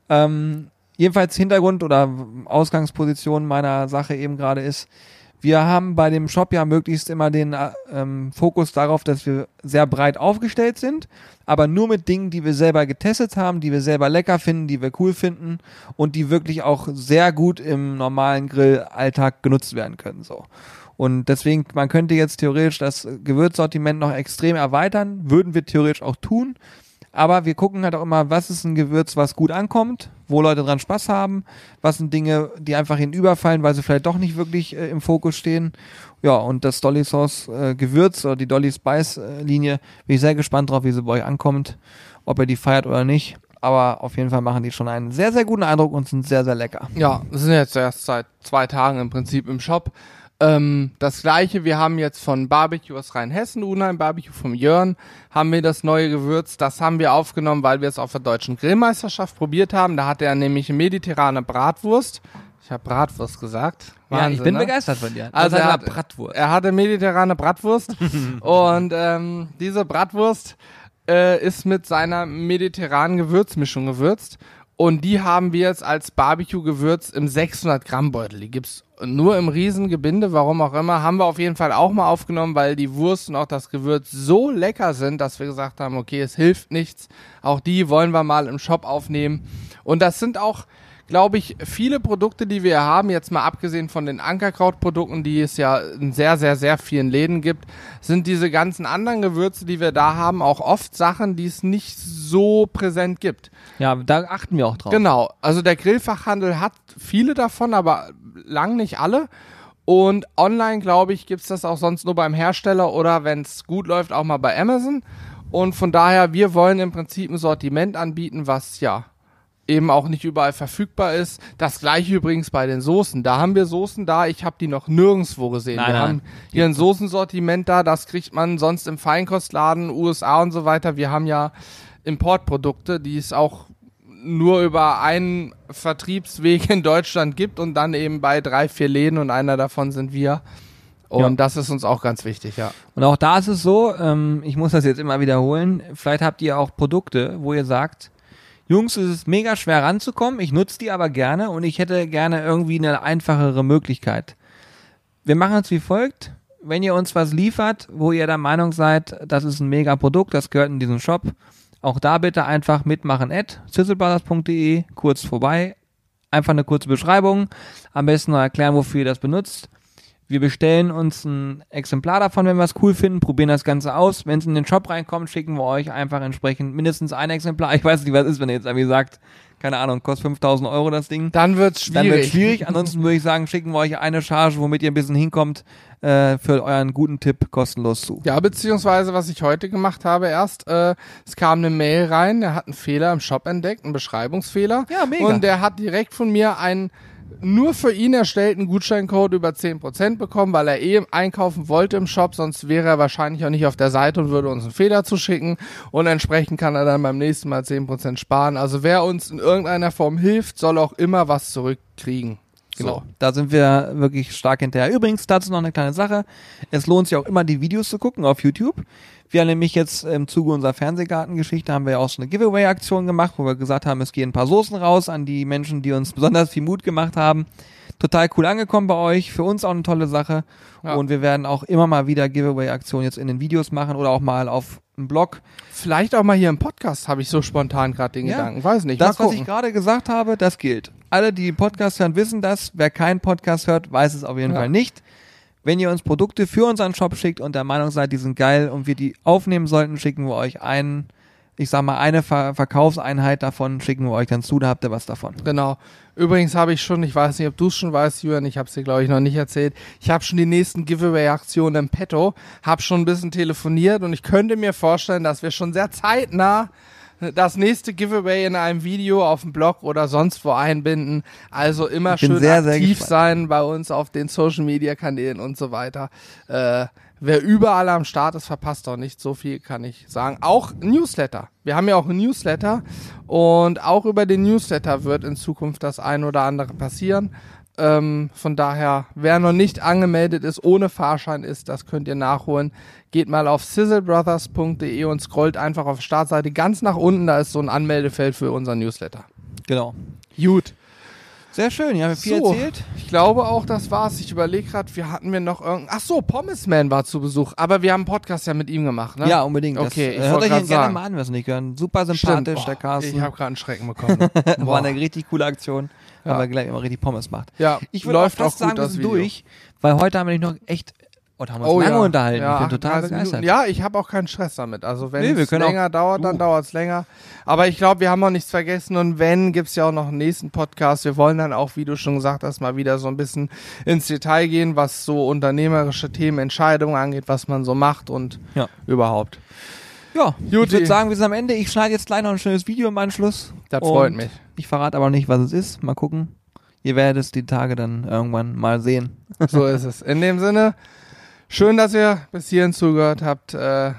Speaker 1: Ähm, jedenfalls Hintergrund oder Ausgangsposition meiner Sache eben gerade ist, wir haben bei dem Shop ja möglichst immer den äh, ähm, Fokus darauf, dass wir sehr breit aufgestellt sind, aber nur mit Dingen, die wir selber getestet haben, die wir selber lecker finden, die wir cool finden und die wirklich auch sehr gut im normalen Grillalltag genutzt werden können. So. Und deswegen, man könnte jetzt theoretisch das Gewürzsortiment noch extrem erweitern, würden wir theoretisch auch tun. Aber wir gucken halt auch immer, was ist ein Gewürz, was gut ankommt, wo Leute dran Spaß haben, was sind Dinge, die einfach ihnen überfallen, weil sie vielleicht doch nicht wirklich äh, im Fokus stehen. Ja, und das Dolly Sauce äh, Gewürz oder die Dolly Spice äh, Linie, bin ich sehr gespannt drauf, wie sie bei euch ankommt, ob ihr die feiert oder nicht. Aber auf jeden Fall machen die schon einen sehr, sehr guten Eindruck und sind sehr, sehr lecker.
Speaker 2: Ja, wir sind jetzt erst seit zwei Tagen im Prinzip im Shop. Ähm, das gleiche, wir haben jetzt von Barbecue aus Rheinhessen, Unheim Barbecue vom Jörn, haben wir das neue Gewürz. Das haben wir aufgenommen, weil wir es auf der deutschen Grillmeisterschaft probiert haben. Da hatte er nämlich eine mediterrane Bratwurst. Ich habe Bratwurst gesagt. Wahnsinn, ne?
Speaker 1: begeistert von dir.
Speaker 2: Also er hat,
Speaker 1: Bratwurst.
Speaker 2: er hatte mediterrane Bratwurst und ähm, diese Bratwurst äh, ist mit seiner mediterranen Gewürzmischung gewürzt und die haben wir jetzt als Barbecue-Gewürz im 600 Gramm Beutel. Die gibt's nur im Riesengebinde, warum auch immer, haben wir auf jeden Fall auch mal aufgenommen, weil die Wurst und auch das Gewürz so lecker sind, dass wir gesagt haben, okay, es hilft nichts. Auch die wollen wir mal im Shop aufnehmen. Und das sind auch glaube ich, viele Produkte, die wir haben, jetzt mal abgesehen von den Ankerkrautprodukten, die es ja in sehr, sehr, sehr vielen Läden gibt, sind diese ganzen anderen Gewürze, die wir da haben, auch oft Sachen, die es nicht so präsent gibt.
Speaker 1: Ja, da achten wir auch drauf.
Speaker 2: Genau. Also der Grillfachhandel hat viele davon, aber lang nicht alle. Und online, glaube ich, gibt's das auch sonst nur beim Hersteller oder wenn es gut läuft, auch mal bei Amazon. Und von daher, wir wollen im Prinzip ein Sortiment anbieten, was ja eben auch nicht überall verfügbar ist. Das gleiche übrigens bei den Soßen. Da haben wir Soßen da, ich habe die noch nirgendwo gesehen.
Speaker 1: Nein,
Speaker 2: wir
Speaker 1: nein.
Speaker 2: haben hier ein Soßensortiment da, das kriegt man sonst im Feinkostladen, USA und so weiter. Wir haben ja Importprodukte, die es auch nur über einen Vertriebsweg in Deutschland gibt und dann eben bei drei, vier Läden und einer davon sind wir. Und
Speaker 1: Ja.
Speaker 2: das ist uns auch ganz wichtig, ja.
Speaker 1: Und auch da ist es so, ähm, ich muss das jetzt immer wiederholen, vielleicht habt ihr auch Produkte, wo ihr sagt, Jungs, es ist mega schwer ranzukommen, ich nutze die aber gerne und ich hätte gerne irgendwie eine einfachere Möglichkeit. Wir machen es wie folgt. Wenn ihr uns was liefert, wo ihr der Meinung seid, das ist ein mega Produkt, das gehört in diesen Shop, auch da bitte einfach mitmachen at sizzlebrothers.de, kurz vorbei, einfach eine kurze Beschreibung, am besten noch erklären, wofür ihr das benutzt. Wir bestellen uns ein Exemplar davon, wenn wir es cool finden, probieren das Ganze aus. Wenn es in den Shop reinkommt, schicken wir euch einfach entsprechend mindestens ein Exemplar. Ich weiß nicht, was ist, wenn ihr jetzt irgendwie sagt, keine Ahnung, kostet 5000 Euro das Ding.
Speaker 2: Dann wird's schwierig.
Speaker 1: Dann wird schwierig. Ansonsten würde ich sagen, schicken wir euch eine Charge, womit ihr ein bisschen hinkommt, äh, für euren guten Tipp kostenlos zu.
Speaker 2: Ja, beziehungsweise was ich heute gemacht habe erst, äh, es kam eine Mail rein, der hat einen Fehler im Shop entdeckt, einen Beschreibungsfehler.
Speaker 1: Ja, mega.
Speaker 2: Und der hat direkt von mir einen nur für ihn erstellten Gutscheincode über 10% bekommen, weil er eh einkaufen wollte im Shop, sonst wäre er wahrscheinlich auch nicht auf der Seite und würde uns einen Fehler zuschicken und entsprechend kann er dann beim nächsten Mal 10% sparen. Also wer uns in irgendeiner Form hilft, soll auch immer was zurückkriegen.
Speaker 1: Genau.
Speaker 2: So.
Speaker 1: Da sind wir wirklich stark hinterher. Übrigens, dazu noch eine kleine Sache. Es lohnt sich auch immer, die Videos zu gucken auf YouTube. Wir haben nämlich jetzt im Zuge unserer Fernsehgartengeschichte haben wir auch so eine Giveaway-Aktion gemacht, wo wir gesagt haben, es gehen ein paar Soßen raus an die Menschen, die uns besonders viel Mut gemacht haben. Total cool angekommen bei euch. Für uns auch eine tolle Sache.
Speaker 2: Ja.
Speaker 1: Und wir werden auch immer mal wieder Giveaway-Aktionen jetzt in den Videos machen oder auch mal auf dem Blog.
Speaker 2: Vielleicht auch mal hier im Podcast, habe ich so spontan gerade den
Speaker 1: Ja.
Speaker 2: Gedanken. Weiß nicht.
Speaker 1: Das, was ich gerade gesagt habe, das gilt. Alle, die Podcast hören, wissen das. Wer keinen Podcast hört, weiß es auf jeden
Speaker 2: Ja.
Speaker 1: Fall nicht. Wenn ihr uns Produkte für unseren Shop schickt und der Meinung seid, die sind geil und wir die aufnehmen sollten, schicken wir euch einen, ich sag mal, eine Ver Verkaufseinheit davon, schicken wir euch dann zu, da habt ihr was davon.
Speaker 2: Genau. Übrigens habe ich schon, ich weiß nicht, ob du es schon weißt, Jürgen, ich habe es dir, glaube ich, noch nicht erzählt. Ich habe schon die nächsten Giveaway-Aktionen im Petto, habe schon ein bisschen telefoniert und ich könnte mir vorstellen, dass wir schon sehr zeitnah das nächste Giveaway in einem Video auf dem Blog oder sonst wo einbinden. Also immer schön
Speaker 1: sehr, sehr
Speaker 2: aktiv
Speaker 1: gespannt.
Speaker 2: sein bei uns auf den Social Media Kanälen und so weiter. Äh, wer überall am Start ist, verpasst auch nicht. So viel kann ich sagen. Auch Newsletter. Wir haben ja auch einen Newsletter und auch über den Newsletter wird in Zukunft das ein oder andere passieren. Ähm, von daher, wer noch nicht angemeldet ist, ohne Fahrschein ist, das könnt ihr nachholen. Geht mal auf sizzlebrothers.de und scrollt einfach auf Startseite ganz nach unten. Da ist so ein Anmeldefeld für unseren Newsletter.
Speaker 1: Genau.
Speaker 2: Gut.
Speaker 1: Sehr schön, ja, wir haben viel
Speaker 2: So.
Speaker 1: erzählt.
Speaker 2: Ich glaube auch, das war's. Ich überlege gerade, wir hatten wir noch irgendein. Ach so, Pommesman war zu Besuch. Aber wir haben einen Podcast ja mit ihm gemacht, ne?
Speaker 1: Ja, unbedingt.
Speaker 2: Okay, ich
Speaker 1: das, hört
Speaker 2: wollte
Speaker 1: ihn gerne mal an, was nicht hören. Super sympathisch,
Speaker 2: Oh,
Speaker 1: der Carsten.
Speaker 2: Ich habe gerade einen Schrecken bekommen.
Speaker 1: War eine richtig coole Aktion,
Speaker 2: Ja.
Speaker 1: aber gleich immer richtig Pommes macht.
Speaker 2: ja,
Speaker 1: Ich würde
Speaker 2: läuft
Speaker 1: auch fast
Speaker 2: auch gut
Speaker 1: sagen, wir
Speaker 2: das Video.
Speaker 1: durch, weil heute haben wir nicht noch echt, oder haben wir uns
Speaker 2: Oh
Speaker 1: lange
Speaker 2: ja.
Speaker 1: unterhalten.
Speaker 2: Ja,
Speaker 1: ich bin total
Speaker 2: 30
Speaker 1: begeistert.
Speaker 2: Minuten. Ja, ich habe auch keinen Stress damit. Also wenn
Speaker 1: Nee,
Speaker 2: es länger
Speaker 1: auch-
Speaker 2: dauert, dann
Speaker 1: Uh.
Speaker 2: dauert es länger. Aber ich glaube, wir haben auch nichts vergessen. Und wenn, gibt's ja auch noch einen nächsten Podcast. Wir wollen dann auch, wie du schon gesagt hast, mal wieder so ein bisschen ins Detail gehen, was so unternehmerische Themen, Entscheidungen angeht, was man so macht und
Speaker 1: Ja.
Speaker 2: überhaupt.
Speaker 1: Ja,
Speaker 2: Juti.
Speaker 1: ich würde sagen, wir sind am Ende. Ich schneide jetzt gleich noch ein schönes Video im Anschluss.
Speaker 2: Das freut mich.
Speaker 1: Ich verrate aber nicht, was es ist. Mal gucken. Ihr werdet es die Tage dann irgendwann mal sehen.
Speaker 2: So ist es. In dem Sinne, schön, dass ihr bis hierhin zugehört habt. Äh,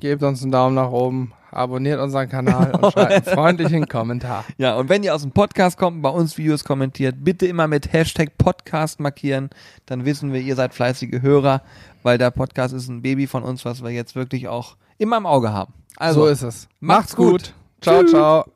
Speaker 2: gebt uns einen Daumen nach oben, abonniert unseren Kanal und schreibt einen freundlichen Kommentar.
Speaker 1: Ja, und wenn ihr aus dem Podcast kommt, und bei uns Videos kommentiert, bitte immer mit Hashtag Podcast markieren. Dann wissen wir, ihr seid fleißige Hörer, weil der Podcast ist ein Baby von uns, was wir jetzt wirklich auch immer im Auge haben. Also,
Speaker 2: so ist es.
Speaker 1: macht's gut.
Speaker 2: Ciao,
Speaker 1: Tschüss.
Speaker 2: ciao.